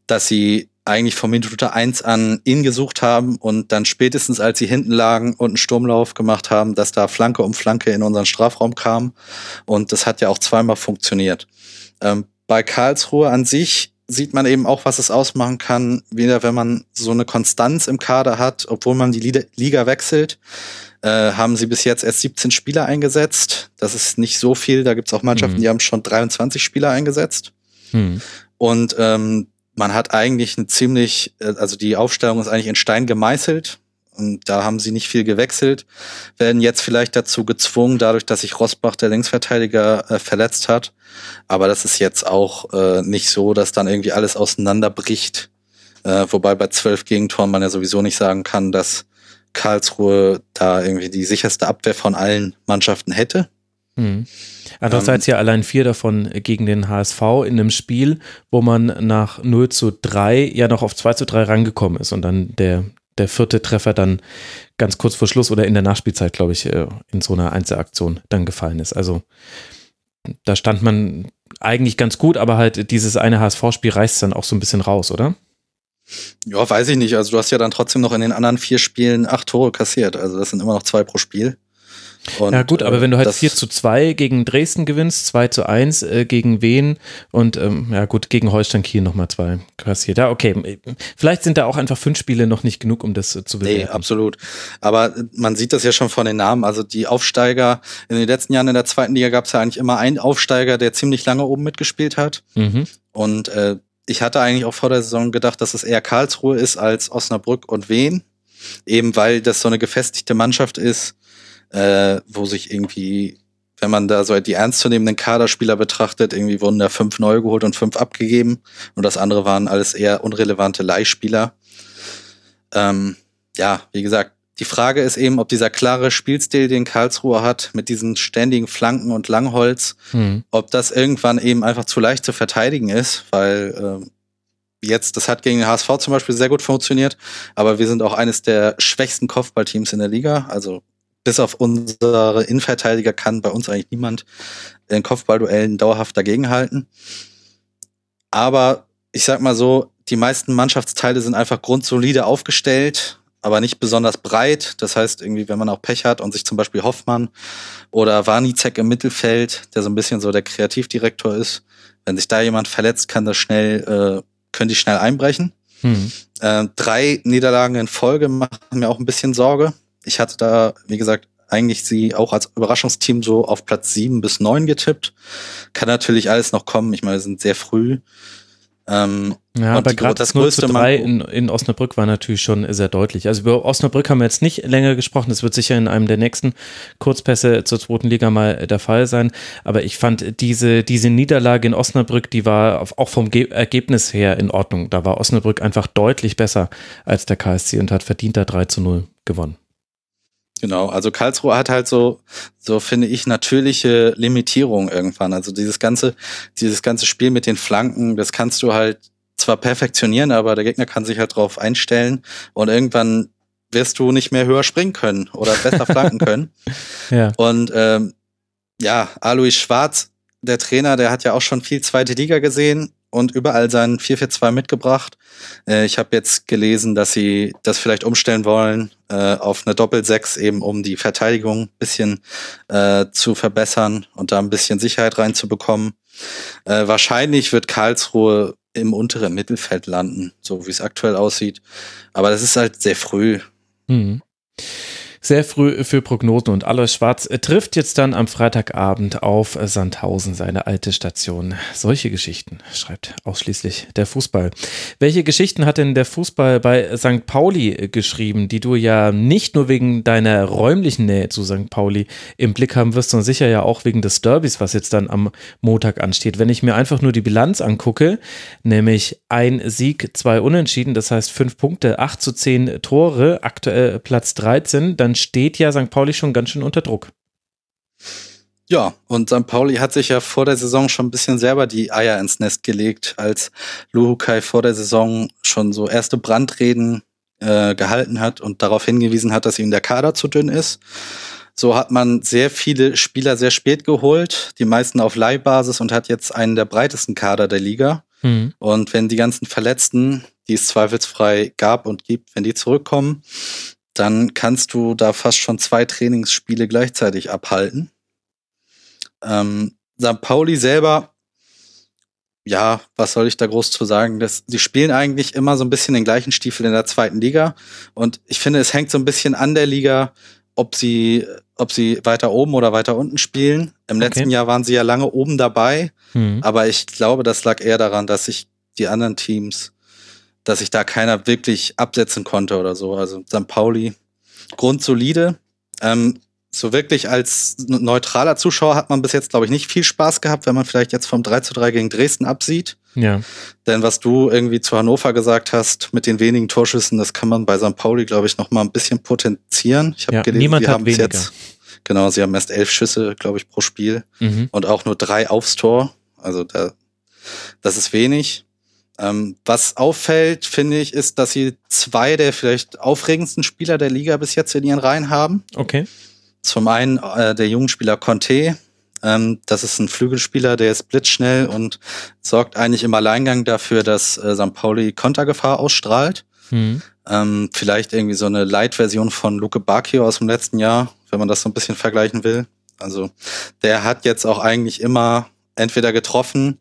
dass sie eigentlich von Minute eins an ihn gesucht haben und dann spätestens, als sie hinten lagen und einen Sturmlauf gemacht haben, dass da Flanke um Flanke in unseren Strafraum kam. Und das hat ja auch zweimal funktioniert. Ähm, bei Karlsruhe an sich sieht man eben auch, was es ausmachen kann, wieder wenn man so eine Konstanz im Kader hat, obwohl man die Liga wechselt. Äh, haben sie bis jetzt erst 17 Spieler eingesetzt. Das ist nicht so viel. Da gibt es auch Mannschaften, mhm. die haben schon 23 Spieler eingesetzt. Mhm. Und ähm, man hat eigentlich eine ziemlich, äh, also die Aufstellung ist eigentlich in Stein gemeißelt. Und da haben sie nicht viel gewechselt, werden jetzt vielleicht dazu gezwungen, dadurch, dass sich Rosbach, der Linksverteidiger, äh, verletzt hat. Aber das ist jetzt auch äh, nicht so, dass dann irgendwie alles auseinanderbricht. Äh, wobei bei zwölf Gegentoren man ja sowieso nicht sagen kann, dass Karlsruhe da irgendwie die sicherste Abwehr von allen Mannschaften hätte. Mhm. Andererseits ja allein vier davon gegen den HSV in einem Spiel, wo man nach 0 zu 3 ja noch auf 2 zu 3 rangekommen ist und dann der, der vierte Treffer dann ganz kurz vor Schluss oder in der Nachspielzeit, glaube ich, äh, in so einer Einzelaktion dann gefallen ist. Also da stand man eigentlich ganz gut, aber halt dieses eine HSV-Spiel reißt dann auch so ein bisschen raus, oder? Ja, weiß ich nicht. Also du hast ja dann trotzdem noch in den anderen vier Spielen acht Tore kassiert. Also das sind immer noch zwei pro Spiel. Und, ja gut, aber wenn du halt 4 zu 2 gegen Dresden gewinnst, 2 zu 1 äh, gegen Wien und ähm, ja gut, gegen Holstein Kiel nochmal zwei kassiert. Ja, okay. Vielleicht sind da auch einfach fünf Spiele noch nicht genug, um das äh, zu bewerten. Nee, absolut. Aber man sieht das ja schon von den Namen. Also die Aufsteiger, in den letzten Jahren in der zweiten Liga gab es ja eigentlich immer einen Aufsteiger, der ziemlich lange oben mitgespielt hat. Mhm. Und äh, ich hatte eigentlich auch vor der Saison gedacht, dass es eher Karlsruhe ist als Osnabrück und Wien. Eben weil das so eine gefestigte Mannschaft ist äh, wo sich irgendwie, wenn man da so die ernstzunehmenden Kaderspieler betrachtet, irgendwie wurden da fünf neu geholt und fünf abgegeben. Und das andere waren alles eher unrelevante Leihspieler. Ähm, ja, wie gesagt, die Frage ist eben, ob dieser klare Spielstil, den Karlsruhe hat, mit diesen ständigen Flanken und Langholz, mhm. ob das irgendwann eben einfach zu leicht zu verteidigen ist, weil äh, jetzt, das hat gegen den HSV zum Beispiel sehr gut funktioniert, aber wir sind auch eines der schwächsten Kopfballteams in der Liga. Also bis auf unsere Innenverteidiger kann bei uns eigentlich niemand in Kopfballduellen dauerhaft dagegenhalten. Aber ich sag mal so, die meisten Mannschaftsteile sind einfach grundsolide aufgestellt aber nicht besonders breit. Das heißt, irgendwie, wenn man auch Pech hat und sich zum Beispiel Hoffmann oder Warnizek im Mittelfeld, der so ein bisschen so der Kreativdirektor ist, wenn sich da jemand verletzt, kann das schnell, äh, können die schnell einbrechen. Mhm. Äh, drei Niederlagen in Folge machen mir auch ein bisschen Sorge. Ich hatte da, wie gesagt, eigentlich sie auch als Überraschungsteam so auf Platz sieben bis neun getippt. Kann natürlich alles noch kommen. Ich meine, wir sind sehr früh. Ähm, ja, aber gerade das 0 zu 3 in, in Osnabrück war natürlich schon sehr deutlich. Also über Osnabrück haben wir jetzt nicht länger gesprochen. Das wird sicher in einem der nächsten Kurzpässe zur zweiten Liga mal der Fall sein. Aber ich fand diese, diese Niederlage in Osnabrück, die war auch vom Ge Ergebnis her in Ordnung. Da war Osnabrück einfach deutlich besser als der KSC und hat verdient da 3 zu 0 gewonnen. Genau, also Karlsruhe hat halt so, so finde ich, natürliche Limitierung irgendwann. Also dieses ganze, dieses ganze Spiel mit den Flanken, das kannst du halt zwar perfektionieren, aber der Gegner kann sich halt drauf einstellen und irgendwann wirst du nicht mehr höher springen können oder besser flanken können. ja. Und ähm, ja, Alois Schwarz, der Trainer, der hat ja auch schon viel zweite Liga gesehen und überall sein 442 mitgebracht. Äh, ich habe jetzt gelesen, dass sie das vielleicht umstellen wollen äh, auf eine Doppel-6, eben um die Verteidigung bisschen äh, zu verbessern und da ein bisschen Sicherheit reinzubekommen. Äh, wahrscheinlich wird Karlsruhe im unteren Mittelfeld landen, so wie es aktuell aussieht. Aber das ist halt sehr früh. Mhm sehr früh für Prognosen und Alois Schwarz trifft jetzt dann am Freitagabend auf Sandhausen, seine alte Station. Solche Geschichten schreibt ausschließlich der Fußball. Welche Geschichten hat denn der Fußball bei St. Pauli geschrieben, die du ja nicht nur wegen deiner räumlichen Nähe zu St. Pauli im Blick haben wirst, sondern sicher ja auch wegen des Derbys, was jetzt dann am Montag ansteht. Wenn ich mir einfach nur die Bilanz angucke, nämlich ein Sieg, zwei Unentschieden, das heißt fünf Punkte, acht zu zehn Tore, aktuell Platz 13, dann dann steht ja St. Pauli schon ganz schön unter Druck. Ja, und St. Pauli hat sich ja vor der Saison schon ein bisschen selber die Eier ins Nest gelegt, als Luhukai vor der Saison schon so erste Brandreden äh, gehalten hat und darauf hingewiesen hat, dass ihm der Kader zu dünn ist. So hat man sehr viele Spieler sehr spät geholt, die meisten auf Leihbasis und hat jetzt einen der breitesten Kader der Liga. Mhm. Und wenn die ganzen Verletzten, die es zweifelsfrei gab und gibt, wenn die zurückkommen, dann kannst du da fast schon zwei Trainingsspiele gleichzeitig abhalten. Ähm, St. Pauli selber, ja, was soll ich da groß zu sagen? Das, die spielen eigentlich immer so ein bisschen den gleichen Stiefel in der zweiten Liga. Und ich finde, es hängt so ein bisschen an der Liga, ob sie, ob sie weiter oben oder weiter unten spielen. Im okay. letzten Jahr waren sie ja lange oben dabei, mhm. aber ich glaube, das lag eher daran, dass sich die anderen Teams dass sich da keiner wirklich absetzen konnte oder so. Also St. Pauli grundsolide. Ähm, so wirklich als neutraler Zuschauer hat man bis jetzt, glaube ich, nicht viel Spaß gehabt, wenn man vielleicht jetzt vom 3 zu 3 gegen Dresden absieht. Ja. Denn was du irgendwie zu Hannover gesagt hast, mit den wenigen Torschüssen, das kann man bei St. Pauli, glaube ich, noch mal ein bisschen potenzieren. Ich habe ja, gelesen, sie haben bis jetzt, genau, sie haben erst elf Schüsse, glaube ich, pro Spiel mhm. und auch nur drei aufs Tor. Also da, das ist wenig. Ähm, was auffällt, finde ich, ist, dass sie zwei der vielleicht aufregendsten Spieler der Liga bis jetzt in ihren Reihen haben. Okay. Zum einen äh, der junge Spieler Conte. Ähm, das ist ein Flügelspieler, der ist blitzschnell und sorgt eigentlich im Alleingang dafür, dass äh, St. Pauli Kontergefahr ausstrahlt. Mhm. Ähm, vielleicht irgendwie so eine Light-Version von Luke Bacchio aus dem letzten Jahr, wenn man das so ein bisschen vergleichen will. Also der hat jetzt auch eigentlich immer entweder getroffen,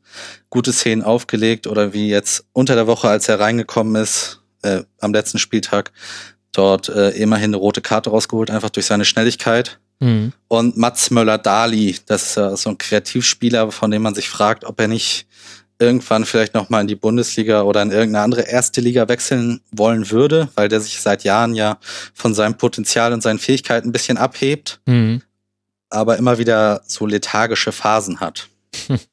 gute Szenen aufgelegt oder wie jetzt unter der Woche, als er reingekommen ist, äh, am letzten Spieltag, dort äh, immerhin eine rote Karte rausgeholt, einfach durch seine Schnelligkeit. Mhm. Und Mats Möller-Dali, das ist ja so ein Kreativspieler, von dem man sich fragt, ob er nicht irgendwann vielleicht nochmal in die Bundesliga oder in irgendeine andere erste Liga wechseln wollen würde, weil der sich seit Jahren ja von seinem Potenzial und seinen Fähigkeiten ein bisschen abhebt. Mhm. aber immer wieder so lethargische Phasen hat.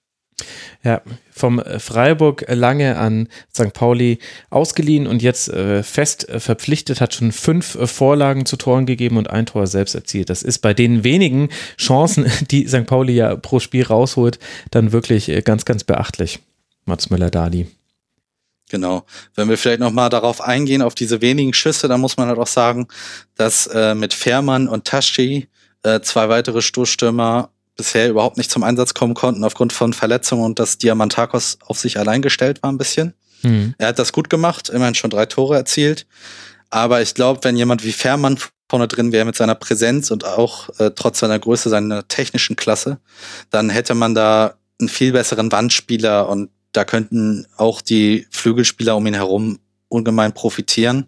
Ja, vom Freiburg lange an St. Pauli ausgeliehen und jetzt äh, fest äh, verpflichtet, hat schon fünf äh, Vorlagen zu Toren gegeben und ein Tor selbst erzielt. Das ist bei den wenigen Chancen, die St. Pauli ja pro Spiel rausholt, dann wirklich äh, ganz, ganz beachtlich. Mats Müller-Dali. Genau. Wenn wir vielleicht nochmal darauf eingehen, auf diese wenigen Schüsse, dann muss man halt auch sagen, dass äh, mit Fährmann und Taschi äh, zwei weitere Stoßstürmer bisher überhaupt nicht zum Einsatz kommen konnten aufgrund von Verletzungen und dass Diamantakos auf sich allein gestellt war ein bisschen. Mhm. Er hat das gut gemacht, immerhin schon drei Tore erzielt. Aber ich glaube, wenn jemand wie Fährmann vorne drin wäre mit seiner Präsenz und auch äh, trotz seiner Größe, seiner technischen Klasse, dann hätte man da einen viel besseren Wandspieler und da könnten auch die Flügelspieler um ihn herum ungemein profitieren.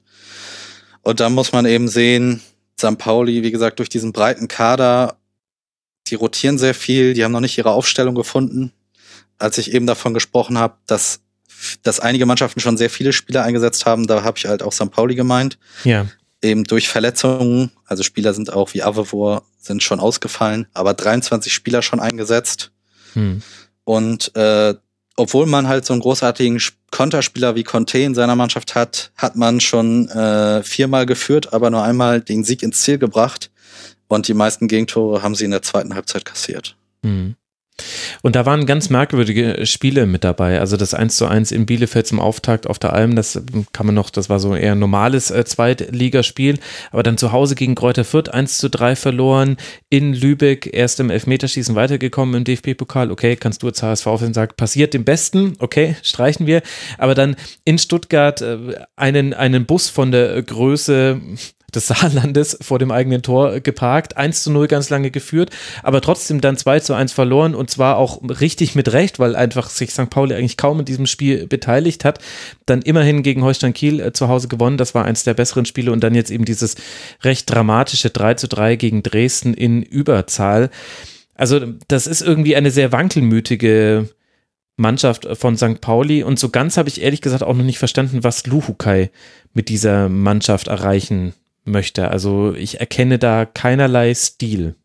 Und da muss man eben sehen, St. Pauli, wie gesagt, durch diesen breiten Kader, die rotieren sehr viel, die haben noch nicht ihre Aufstellung gefunden. Als ich eben davon gesprochen habe, dass, dass einige Mannschaften schon sehr viele Spieler eingesetzt haben, da habe ich halt auch St. Pauli gemeint. Ja. Eben durch Verletzungen, also Spieler sind auch wie Avevor, sind schon ausgefallen, aber 23 Spieler schon eingesetzt. Hm. Und äh, obwohl man halt so einen großartigen Konterspieler wie Conte in seiner Mannschaft hat, hat man schon äh, viermal geführt, aber nur einmal den Sieg ins Ziel gebracht. Und die meisten Gegentore haben sie in der zweiten Halbzeit kassiert. Mhm. Und da waren ganz merkwürdige Spiele mit dabei. Also das 1 zu 1 in Bielefeld zum Auftakt auf der Alm, das kann man noch, das war so eher ein normales äh, Zweitligaspiel. Aber dann zu Hause gegen Kräuter Fürth 1 zu 3 verloren. In Lübeck erst im Elfmeterschießen weitergekommen im DFB-Pokal. Okay, kannst du als HSV sagen, passiert dem Besten. Okay, streichen wir. Aber dann in Stuttgart äh, einen, einen Bus von der Größe des Saarlandes vor dem eigenen Tor geparkt, 1 zu 0 ganz lange geführt, aber trotzdem dann 2 zu 1 verloren und zwar auch richtig mit Recht, weil einfach sich St. Pauli eigentlich kaum in diesem Spiel beteiligt hat. Dann immerhin gegen Holstein Kiel äh, zu Hause gewonnen, das war eins der besseren Spiele und dann jetzt eben dieses recht dramatische 3 zu 3 gegen Dresden in Überzahl. Also das ist irgendwie eine sehr wankelmütige Mannschaft von St. Pauli und so ganz habe ich ehrlich gesagt auch noch nicht verstanden, was Luhukai mit dieser Mannschaft erreichen möchte. Also ich erkenne da keinerlei Stil.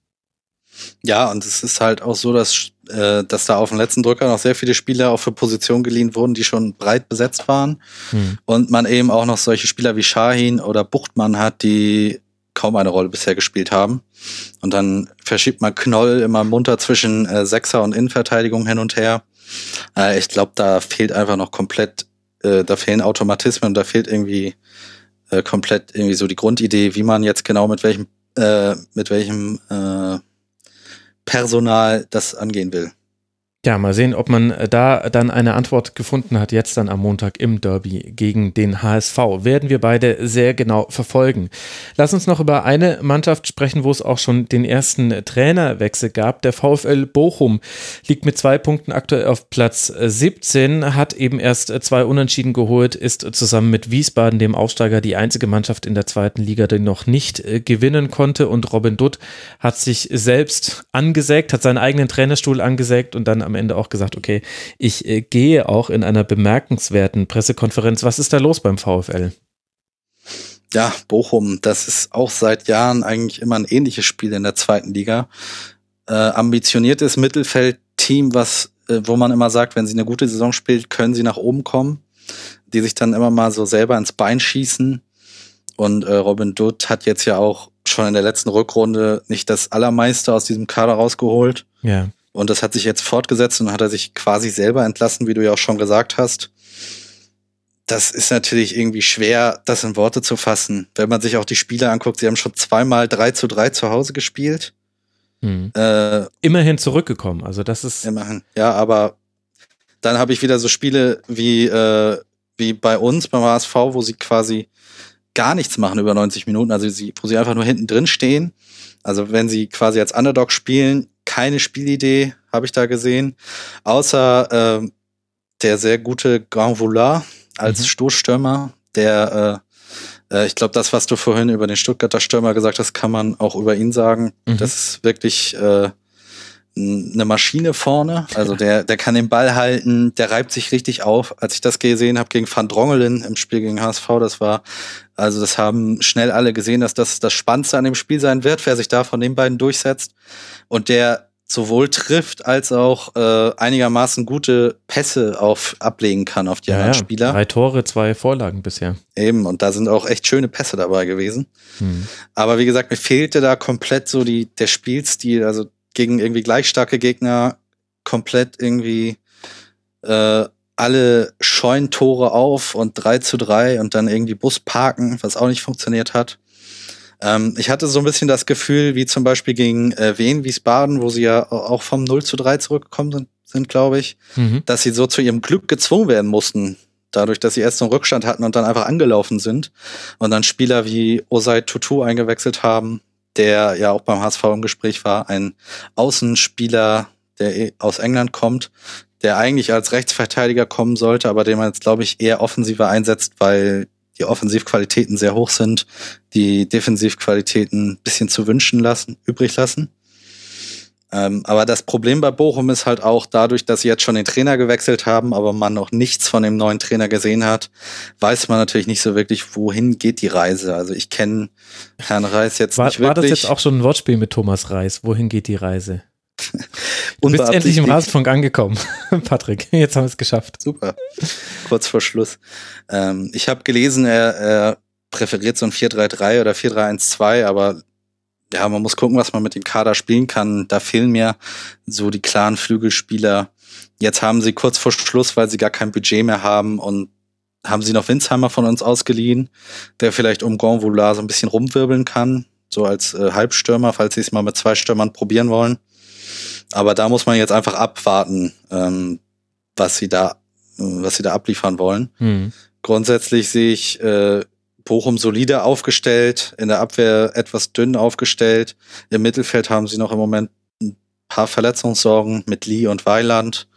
Ja, und es ist halt auch so, dass, äh, dass da auf dem letzten Drücker noch sehr viele Spieler auch für Positionen geliehen wurden, die schon breit besetzt waren. Hm. Und man eben auch noch solche Spieler wie Shahin oder Buchtmann hat, die kaum eine Rolle bisher gespielt haben. Und dann verschiebt man Knoll immer munter zwischen äh, Sechser und Innenverteidigung hin und her. Äh, ich glaube, da fehlt einfach noch komplett, äh, da fehlen Automatismen und da fehlt irgendwie äh, komplett irgendwie so die Grundidee, wie man jetzt genau mit welchem, äh, mit welchem äh, Personal das angehen will. Ja, mal sehen, ob man äh, da dann eine Antwort gefunden hat, jetzt dann am Montag im Derby gegen den HSV. Werden wir beide sehr genau verfolgen. Lass uns noch über eine Mannschaft sprechen, wo es auch schon den ersten Trainerwechsel gab. Der VfL Bochum liegt mit zwei Punkten aktuell auf Platz 17, hat eben erst zwei Unentschieden geholt, ist zusammen mit Wiesbaden, dem Aufsteiger, die einzige Mannschaft in der zweiten Liga, die noch nicht äh, gewinnen konnte. Und Robin Dutt hat sich selbst angesägt, hat seinen eigenen Trainerstuhl angesägt und dann am Ende auch gesagt, okay, ich äh, gehe auch in einer bemerkenswerten Pressekonferenz. Was ist da los beim VfL? Ja, Bochum, das ist auch seit Jahren eigentlich immer ein ähnliches Spiel in der zweiten Liga. Äh, ambitioniertes Mittelfeldteam, was, äh, wo man immer sagt, wenn sie eine gute Saison spielt, können sie nach oben kommen, die sich dann immer mal so selber ins Bein schießen. Und äh, Robin Dutt hat jetzt ja auch schon in der letzten Rückrunde nicht das Allermeiste aus diesem Kader rausgeholt. Ja. Und das hat sich jetzt fortgesetzt und hat er sich quasi selber entlassen, wie du ja auch schon gesagt hast. Das ist natürlich irgendwie schwer, das in Worte zu fassen. Wenn man sich auch die Spiele anguckt, sie haben schon zweimal 3 zu 3 zu Hause gespielt. Hm. Äh, immerhin zurückgekommen. Also das ist. Immerhin, ja, aber dann habe ich wieder so Spiele wie, äh, wie bei uns beim HSV, wo sie quasi gar nichts machen über 90 Minuten, also sie, wo sie einfach nur hinten drin stehen. Also wenn sie quasi als Underdog spielen, keine Spielidee habe ich da gesehen, außer äh, der sehr gute Grand Voulard als mhm. Stoßstürmer, der äh, äh, ich glaube, das, was du vorhin über den Stuttgarter Stürmer gesagt hast, kann man auch über ihn sagen. Mhm. Das ist wirklich äh, eine Maschine vorne. Also der, der kann den Ball halten, der reibt sich richtig auf. Als ich das gesehen habe gegen Van Drongelen im Spiel gegen HSV, das war, also das haben schnell alle gesehen, dass das das Spannendste an dem Spiel sein wird, wer sich da von den beiden durchsetzt. Und der sowohl trifft als auch äh, einigermaßen gute Pässe auf ablegen kann auf die ja, anderen Spieler. Drei Tore, zwei Vorlagen bisher. Eben, und da sind auch echt schöne Pässe dabei gewesen. Hm. Aber wie gesagt, mir fehlte da komplett so die, der Spielstil, also gegen irgendwie gleich starke Gegner komplett irgendwie äh, alle Scheunentore auf und 3 zu 3 und dann irgendwie Bus parken, was auch nicht funktioniert hat. Ähm, ich hatte so ein bisschen das Gefühl, wie zum Beispiel gegen äh, Wien, Wiesbaden, wo sie ja auch vom 0 zu 3 zurückgekommen sind, sind glaube ich, mhm. dass sie so zu ihrem Glück gezwungen werden mussten, dadurch, dass sie erst so einen Rückstand hatten und dann einfach angelaufen sind und dann Spieler wie Osei Tutu eingewechselt haben, der ja auch beim HSV im Gespräch war, ein Außenspieler, der eh aus England kommt, der eigentlich als Rechtsverteidiger kommen sollte, aber den man jetzt, glaube ich, eher offensiver einsetzt, weil die Offensivqualitäten sehr hoch sind, die Defensivqualitäten ein bisschen zu wünschen lassen, übrig lassen. Ähm, aber das Problem bei Bochum ist halt auch dadurch, dass sie jetzt schon den Trainer gewechselt haben, aber man noch nichts von dem neuen Trainer gesehen hat, weiß man natürlich nicht so wirklich, wohin geht die Reise. Also ich kenne Herrn Reis jetzt war, nicht wirklich. War das jetzt auch schon ein Wortspiel mit Thomas Reis? Wohin geht die Reise? Du bist endlich im Rasenfunk angekommen, Patrick. Jetzt haben wir es geschafft. Super. Kurz vor Schluss. Ähm, ich habe gelesen, er, er präferiert so ein 4-3-3 oder 4-3-1-2, aber ja, man muss gucken, was man mit dem Kader spielen kann. Da fehlen mir so die klaren Flügelspieler. Jetzt haben sie kurz vor Schluss, weil sie gar kein Budget mehr haben und haben sie noch Winsheimer von uns ausgeliehen, der vielleicht um Gonvoula so ein bisschen rumwirbeln kann, so als äh, Halbstürmer, falls sie es mal mit zwei Stürmern probieren wollen. Aber da muss man jetzt einfach abwarten, ähm, was sie da, was sie da abliefern wollen. Mhm. Grundsätzlich sehe ich äh, Bochum solide aufgestellt, in der Abwehr etwas dünn aufgestellt. Im Mittelfeld haben sie noch im Moment ein paar Verletzungssorgen mit Lee und Weiland.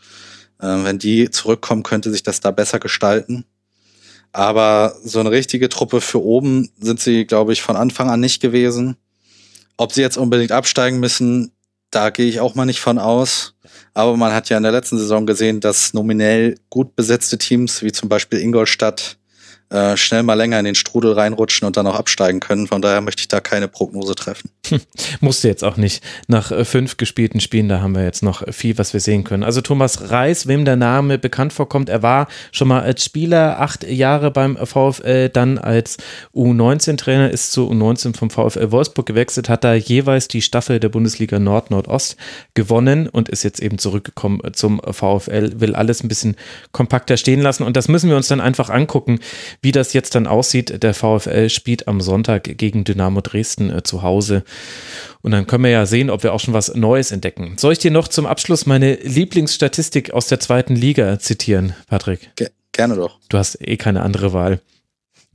Ähm, wenn die zurückkommen, könnte sich das da besser gestalten. Aber so eine richtige Truppe für oben sind sie, glaube ich, von Anfang an nicht gewesen. Ob sie jetzt unbedingt absteigen müssen, da gehe ich auch mal nicht von aus. Aber man hat ja in der letzten Saison gesehen, dass nominell gut besetzte Teams, wie zum Beispiel Ingolstadt, äh, schnell mal länger in den Strudel reinrutschen und dann auch absteigen können. Von daher möchte ich da keine Prognose treffen. Musste jetzt auch nicht. Nach äh, fünf gespielten Spielen, da haben wir jetzt noch viel, was wir sehen können. Also Thomas Reis, wem der Name bekannt vorkommt, er war schon mal als Spieler acht Jahre beim VfL, dann als U19-Trainer, ist zu U19 vom VfL Wolfsburg gewechselt, hat da jeweils die Staffel der Bundesliga Nord-Nordost gewonnen und ist jetzt eben zurückgekommen zum VfL, will alles ein bisschen kompakter stehen lassen und das müssen wir uns dann einfach angucken, wie das jetzt dann aussieht, der VfL spielt am Sonntag gegen Dynamo Dresden äh, zu Hause. Und dann können wir ja sehen, ob wir auch schon was Neues entdecken. Soll ich dir noch zum Abschluss meine Lieblingsstatistik aus der zweiten Liga zitieren, Patrick? Ge gerne doch. Du hast eh keine andere Wahl.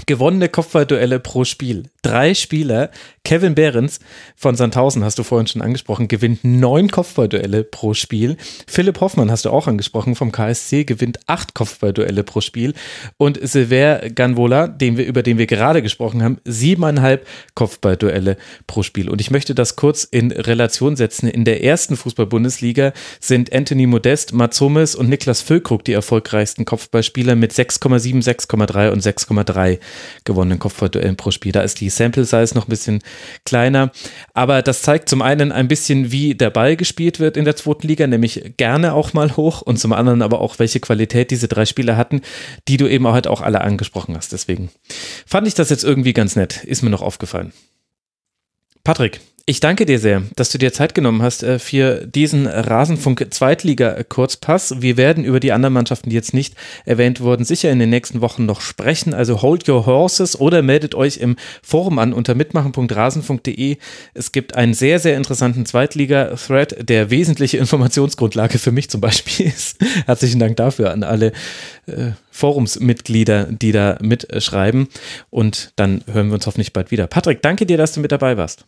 Gewonnene Kopfballduelle pro Spiel. Drei Spieler. Kevin Behrens von Sandhausen, hast du vorhin schon angesprochen, gewinnt neun Kopfballduelle pro Spiel. Philipp Hoffmann, hast du auch angesprochen, vom KSC, gewinnt acht Kopfballduelle pro Spiel. Und Silver Ganvola, den wir, über den wir gerade gesprochen haben, siebeneinhalb Kopfballduelle pro Spiel. Und ich möchte das kurz in Relation setzen. In der ersten Fußball-Bundesliga sind Anthony Modest, Mats Hummels und Niklas Füllkrug die erfolgreichsten Kopfballspieler mit 6,7, 6,3 und 6,3 gewonnenen Kopfballduellen pro Spiel. Da ist die Sample Size noch ein bisschen kleiner. Aber das zeigt zum einen ein bisschen, wie der Ball gespielt wird in der zweiten Liga, nämlich gerne auch mal hoch und zum anderen aber auch, welche Qualität diese drei Spieler hatten, die du eben heute auch alle angesprochen hast. Deswegen fand ich das jetzt irgendwie ganz nett. Ist mir noch aufgefallen. Patrick, ich danke dir sehr, dass du dir Zeit genommen hast äh, für diesen Rasenfunk Zweitliga Kurzpass. Wir werden über die anderen Mannschaften, die jetzt nicht erwähnt wurden, sicher in den nächsten Wochen noch sprechen. Also hold your horses oder meldet euch im Forum an unter mitmachen.rasenfunk.de. Es gibt einen sehr, sehr interessanten Zweitliga-Thread, der wesentliche Informationsgrundlage für mich zum Beispiel ist. Herzlichen Dank dafür an alle äh, Forumsmitglieder, die da mitschreiben. Und dann hören wir uns hoffentlich bald wieder. Patrick, danke dir, dass du mit dabei warst.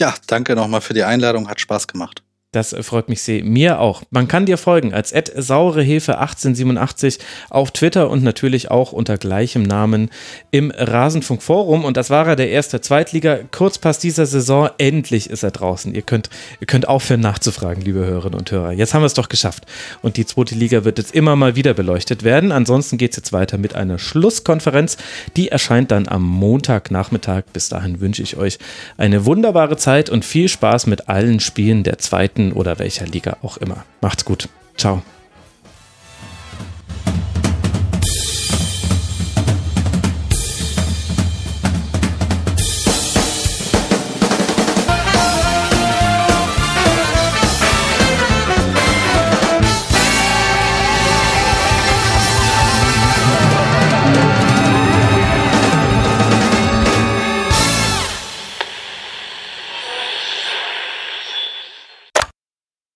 Ja, danke nochmal für die Einladung, hat Spaß gemacht. Das freut mich sehr. Mir auch. Man kann dir folgen als saurehefe1887 auf Twitter und natürlich auch unter gleichem Namen im Rasenfunk Forum. Und das war er, der erste Zweitliga. Kurzpass dieser Saison. Endlich ist er draußen. Ihr könnt, ihr könnt aufhören nachzufragen, liebe Hörerinnen und Hörer. Jetzt haben wir es doch geschafft. Und die zweite Liga wird jetzt immer mal wieder beleuchtet werden. Ansonsten geht es jetzt weiter mit einer Schlusskonferenz. Die erscheint dann am Montagnachmittag. Bis dahin wünsche ich euch eine wunderbare Zeit und viel Spaß mit allen Spielen der zweiten oder welcher Liga auch immer. Macht's gut. Ciao.